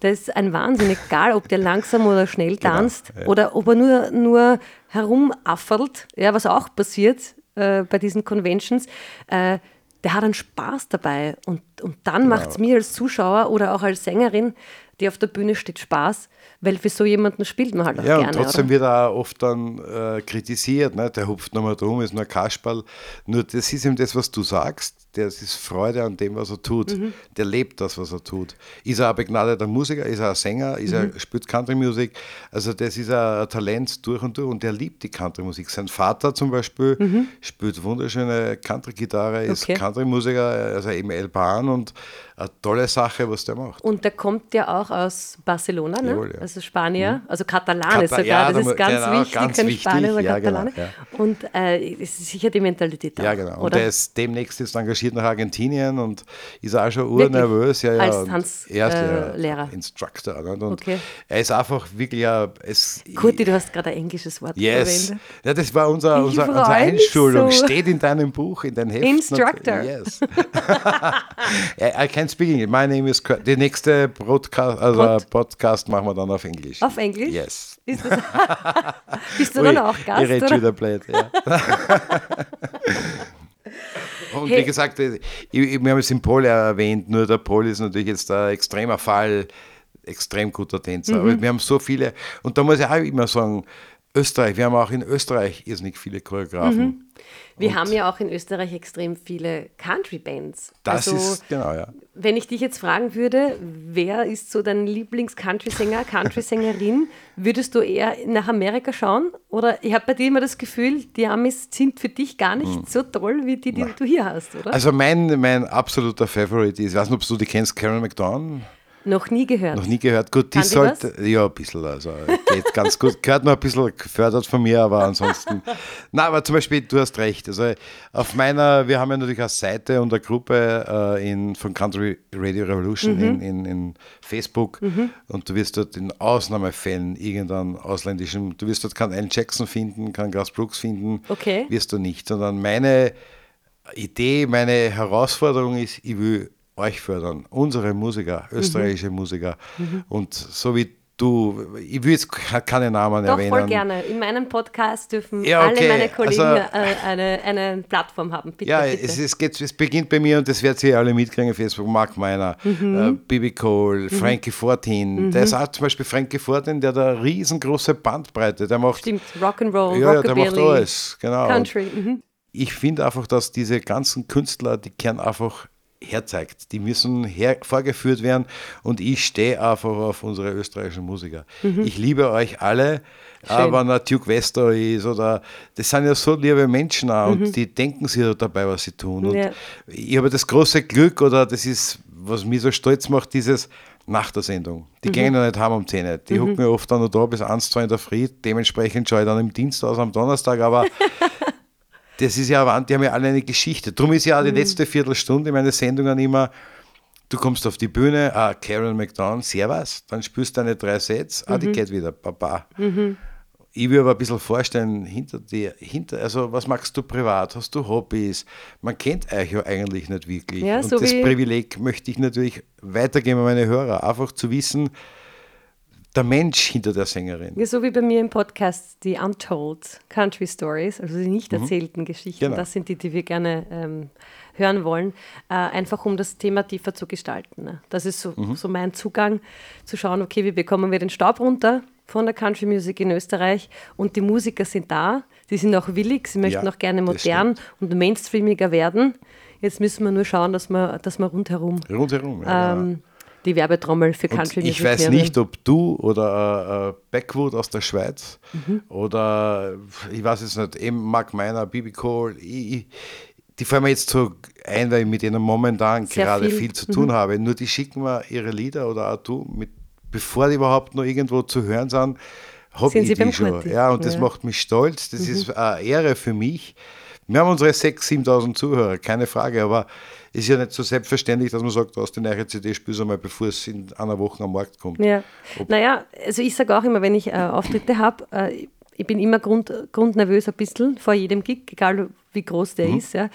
das ist ein Wahnsinn, egal ob der langsam oder schnell tanzt
ja.
oder ob er nur, nur herumaffert, ja, was auch passiert äh, bei diesen Conventions, äh, der hat einen Spaß dabei. Und, und dann macht es mir als Zuschauer oder auch als Sängerin, die auf der Bühne steht, Spaß, weil für so jemanden spielt man halt auch
Ja,
gerne.
und trotzdem
oder?
wird er auch oft dann äh, kritisiert, ne? der hupft nochmal drum, ist nur ein Kasperl. Nur das ist eben das, was du sagst, das ist Freude an dem, was er tut.
Mhm.
Der lebt das, was er tut. Ist er ein begnadeter Musiker, ist er ein Sänger, ist
Mhm.
er, spielt Country-Musik. Also das ist ein Talent durch und durch und der liebt die Country-Musik. Sein Vater zum Beispiel spielt wunderschöne Country-Gitarre, ist
Mhm. Okay.
Country-Musiker, also eben El Pan und eine tolle Sache, was der macht.
Und der kommt ja auch aus Barcelona, ne?
Jawohl, ja. Mhm.
also Spanier, also Katalanes
Kata-
sogar,
ja,
das
da
ist ganz
genau,
wichtig,
ganz
kein Spanier, sondern
ja, genau,
Katalane.
ja.
Und äh, es ist sicher die Mentalität
Ja,
auch,
genau. Und
oder?
der ist demnächst jetzt engagiert nach Argentinien und ist auch schon urnervös. Ja, ja.
Als
und
Tanzlehrer. Äh, Lehrer.
Instructor. nicht? Und
Okay.
Er ist einfach wirklich ein. Es,
Kurti, du hast gerade ein englisches Wort
Yes.
verwendet.
Ja, das war unser, unser, unsere Einschulung.
so.
Steht in deinem Buch, in deinem Heft.
Instructor.
Yes. I, can't speak English. My name is Kurt. Die nächste Broadcast, also
Pod-
Podcast machen wir dann auf Englisch.
Auf Englisch?
Yes.
Bist du dann auch Gast?
Ich rede
oder?
wieder blöd, ja. Und
Hey.
wie gesagt, ich, ich, wir haben es im ja erwähnt, nur der Paul ist natürlich jetzt ein extremer Fall, extrem guter Tänzer.
Mhm.
Aber wir haben so viele, und da muss ich auch immer sagen, Österreich, wir haben auch in Österreich irrsinnig viele Choreografen.
Wir haben ja auch in Österreich extrem viele Country-Bands.
Das
also,
ist, genau, ja.
wenn ich dich jetzt fragen würde, wer ist so dein Lieblings-Country-Sänger, Country-Sängerin, würdest du eher nach Amerika schauen? Oder ich habe bei dir immer das Gefühl, die Amis sind für dich gar nicht so toll, wie die, die du hier hast, oder?
Also mein, mein absoluter Favorite ist, ich weiß nicht, ob du die kennst, Karen McDonald.
Noch nie gehört.
Noch nie gehört. Gut, die
Kann die
sollte, ja, ein bisschen, also geht ganz gut. Gehört noch ein bisschen gefördert von mir, aber ansonsten. Na, aber zum Beispiel, du hast recht. Also auf meiner, wir haben ja natürlich eine Seite und eine Gruppe äh, in, von Country Radio Revolution
Mhm.
in, in, in Facebook und du wirst dort in Ausnahmefällen irgendeinen ausländischen, du wirst dort keinen Alan Jackson finden, keinen Gus Brooks finden,
Okay.
wirst du nicht, sondern meine Idee, meine Herausforderung ist, ich will euch fördern, unsere Musiker, österreichische
Mhm.
Musiker. Und so wie du, ich will jetzt ke- keine Namen
Doch,
erwähnen.
voll gerne. In meinem Podcast dürfen
Ja,
alle
okay,
meine Kollegen
also-
äh, eine, eine Plattform haben. Bitte,
Ja,
bitte.
es, es, geht, es beginnt bei mir und das werdet ihr alle mitkriegen auf Facebook. Mark Meiner,
Mhm.
äh, Bibi Cole, Frankie Fortin. Der ist auch zum Beispiel Frankie Fortin, der eine riesengroße Bandbreite. Der macht,
Stimmt, Rock'n'Roll,
ja, ja, der macht
Rockabilly,
alles. Genau.
Country. Mhm.
ich finde einfach, dass diese ganzen Künstler, die kehren einfach herzeigt. Die müssen her vorgeführt werden und ich stehe einfach auf unsere österreichischen Musiker. Ich liebe euch alle, aber wenn ein Duke Wester ist oder das sind ja so liebe Menschen auch und die denken sich dabei, was sie tun. Und
Ja.
ich habe das große Glück oder das ist, was mich so stolz macht, dieses nach der Sendung. Die gehen ja nicht heim um 10 Uhr. Die hucken ja oft dann noch da bis 1, 2 in der Früh. Dementsprechend schaue ich dann im Dienst aus am Donnerstag, aber das ist ja, die haben ja alle eine Geschichte. Drum ist ja auch die letzte Viertelstunde in meinen Sendungen immer, du kommst auf die Bühne, ah, Karen McDonald, servus, dann spielst du deine drei Sets, ah, die geht wieder, baba. Ich will aber ein bisschen vorstellen, hinter dir, hinter, also was machst du privat? Hast du Hobbys? Man kennt euch ja eigentlich nicht wirklich.
Ja,
Und
so
das Privileg möchte ich natürlich weitergeben an meine Hörer, einfach zu wissen, der Mensch hinter der Sängerin.
Ja, so wie bei mir im Podcast die Untold Country Stories, also die nicht erzählten Geschichten,
Genau.
das sind die, die wir gerne ähm, hören wollen, äh, einfach um das Thema tiefer zu gestalten. Ne? Das ist so, so mein Zugang, zu schauen, okay, wie bekommen wir den Staub runter von der Country Music in Österreich und die Musiker sind da, die sind auch willig, sie möchten
Ja,
auch gerne modern und mainstreamiger werden. Jetzt müssen wir nur schauen, dass wir, dass wir rundherum
Rundherum. Ja, genau.
ähm, die Werbetrommel für Country Music
ich weiß nicht, ob du oder äh, äh, Backwood aus der Schweiz
Mhm.
oder ich weiß es nicht, eben Mark Meiner, Bibi Cole, ich, ich, die fallen mir jetzt so ein, weil ich mit denen momentan
Sehr
gerade
viel. Mhm.
viel, zu tun habe. Nur die schicken mir ihre Lieder oder auch du, mit, bevor die überhaupt noch irgendwo zu hören sind, habe ich
Sie
die schon. Ja, und das
Ja. Mhm.
macht mich stolz. Das ist eine Ehre für mich. Wir haben unsere 6.000, 7.000 Zuhörer, keine Frage, aber es ist ja nicht so selbstverständlich, dass man sagt, du hast die neue CD, spielst du mal, bevor es in einer Woche am Markt kommt.
Ja, naja, also ich sage auch immer, wenn ich äh, Auftritte habe, äh, ich bin immer grund, grundnervös ein bisschen vor jedem Gig, egal wie groß der ist. Ja. Äh,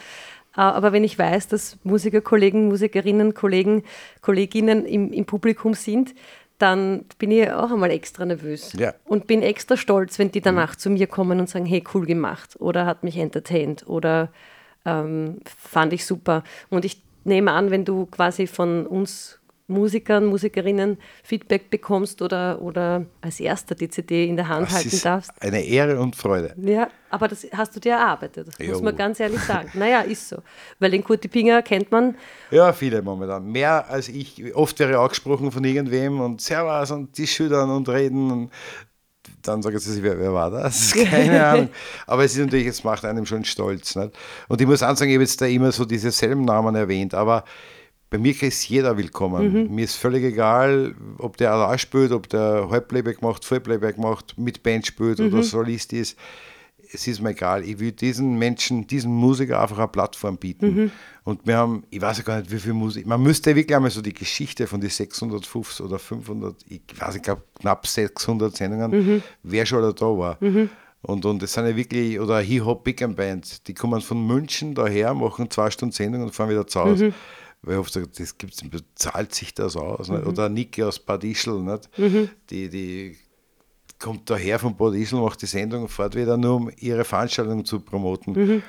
aber wenn ich weiß, dass Musikerkollegen, Musikerinnen, Kollegen, Kolleginnen im, im Publikum sind, dann bin ich auch einmal extra nervös
Ja.
und bin extra stolz, wenn die danach zu mir kommen und sagen, hey, cool gemacht oder hat mich entertained oder ähm, fand ich super. Und ich nehme an, wenn du quasi von uns Musikern, Musikerinnen Feedback bekommst oder, oder als erster die CD in der Hand
Das
halten darfst.
eine Ehre und Freude.
Ja, aber das hast du dir erarbeitet, das muss
Jo.
man ganz ehrlich sagen. Naja, ist so. Weil den Kurti Pinger kennt man.
Ja, viele momentan. Mehr als ich. Oft wäre auch gesprochen von irgendwem und Servus und die schüttern und reden. Und dann sagen sie sich, wer, wer war das? Keine Ahnung. Aber es ist natürlich, es macht einem schon stolz. Nicht? Und ich muss ansagen, ich habe jetzt da immer so diese selben Namen erwähnt, aber bei mir ist jeder willkommen. Mir ist völlig egal, ob der allein spielt, ob der Halbplayback macht, Vollplayback macht, mit Band spielt oder Solist ist. Es ist mir egal. Ich will diesen Menschen, diesen Musiker einfach eine Plattform bieten. Und wir haben, ich weiß ja gar nicht, wie viel Musik, man müsste wirklich einmal so die Geschichte von den 650 oder 500, ich weiß, ich glaube knapp 600 Sendungen, wer schon da war. Und, und das sind ja wirklich, oder Hip-Hop Big and Band, die kommen von München daher, machen zwei Stunden Sendung und fahren wieder zu Hause. Weil ich oft sage, das gibt's, zahlt sich das aus. Nicht? Oder Niki aus Bad Ischl, nicht? Die, die kommt daher von Bad Ischl, macht die Sendung und fährt wieder nur, um ihre Veranstaltung zu promoten.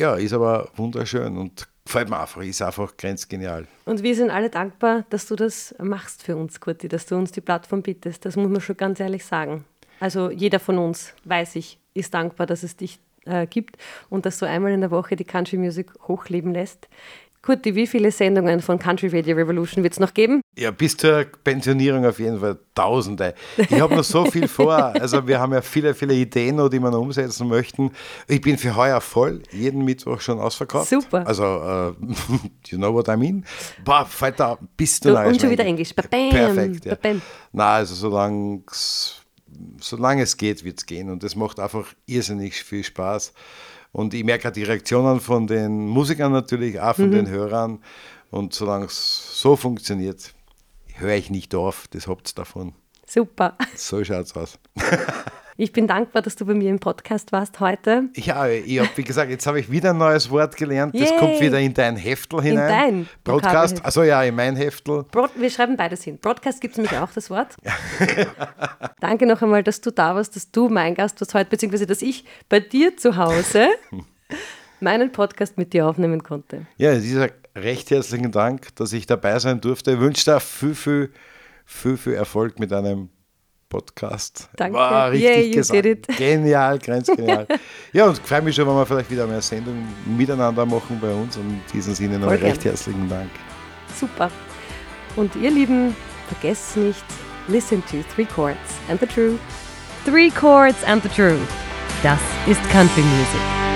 Ja, ist aber wunderschön und gefällt mir einfach, ist einfach grenzgenial.
Und wir sind alle dankbar, dass du das machst für uns, Kurti, dass du uns die Plattform bietest. Das muss man schon ganz ehrlich sagen. Also jeder von uns, weiß ich, ist dankbar, dass es dich äh, gibt und dass du einmal in der Woche die Country Music hochleben lässt. Kurti, wie viele Sendungen von Country Radio Revolution wird es noch geben?
Ja, bis zur Pensionierung auf jeden Fall Tausende. Ich habe noch so viel vor. Also wir haben ja viele, viele Ideen, noch, die wir noch umsetzen möchten. Ich bin für heuer voll, jeden Mittwoch schon ausverkauft.
Super.
Also, uh, you know what I mean? Boah, fällt da bis du
Und schon wieder Englisch. Ba -bam,
Perfekt. Ja.
ba -bam.
Na, also solange solange es geht, wird es gehen. Und das macht einfach irrsinnig viel Spaß. Und ich merke auch die Reaktionen von den Musikern natürlich, auch von den Hörern. Und solange es so funktioniert, höre ich nicht auf. Das habt ihr davon.
Super.
So schaut's aus.
Ich bin dankbar, dass du bei mir im Podcast warst heute.
Ja, ich habe, wie gesagt, jetzt habe ich wieder ein neues Wort gelernt. Das
Yay.
kommt wieder in dein Heftel hinein.
dein
Broadcast. Also ja, in mein Heftel.
Broad, wir schreiben beides hin. Broadcast gibt es nämlich auch das Wort. Danke noch einmal, dass du da warst, dass du mein Gast warst heute, beziehungsweise dass ich bei dir zu Hause meinen Podcast mit dir aufnehmen konnte.
Ja, dieser recht herzlichen Dank, dass ich dabei sein durfte. Ich wünsche dir viel, viel, viel, viel Erfolg mit einem Podcast.
Danke.
War richtig
you
gesagt. Genial, grenzgenial. ja, und freue mich schon, wenn wir vielleicht wieder mehr Sendung miteinander machen bei uns. Und in diesem Sinne noch recht herzlichen Dank.
Super. Und ihr Lieben, vergesst nicht, listen to Three Chords and the Truth. Three Chords and the Truth. Das ist Country Music.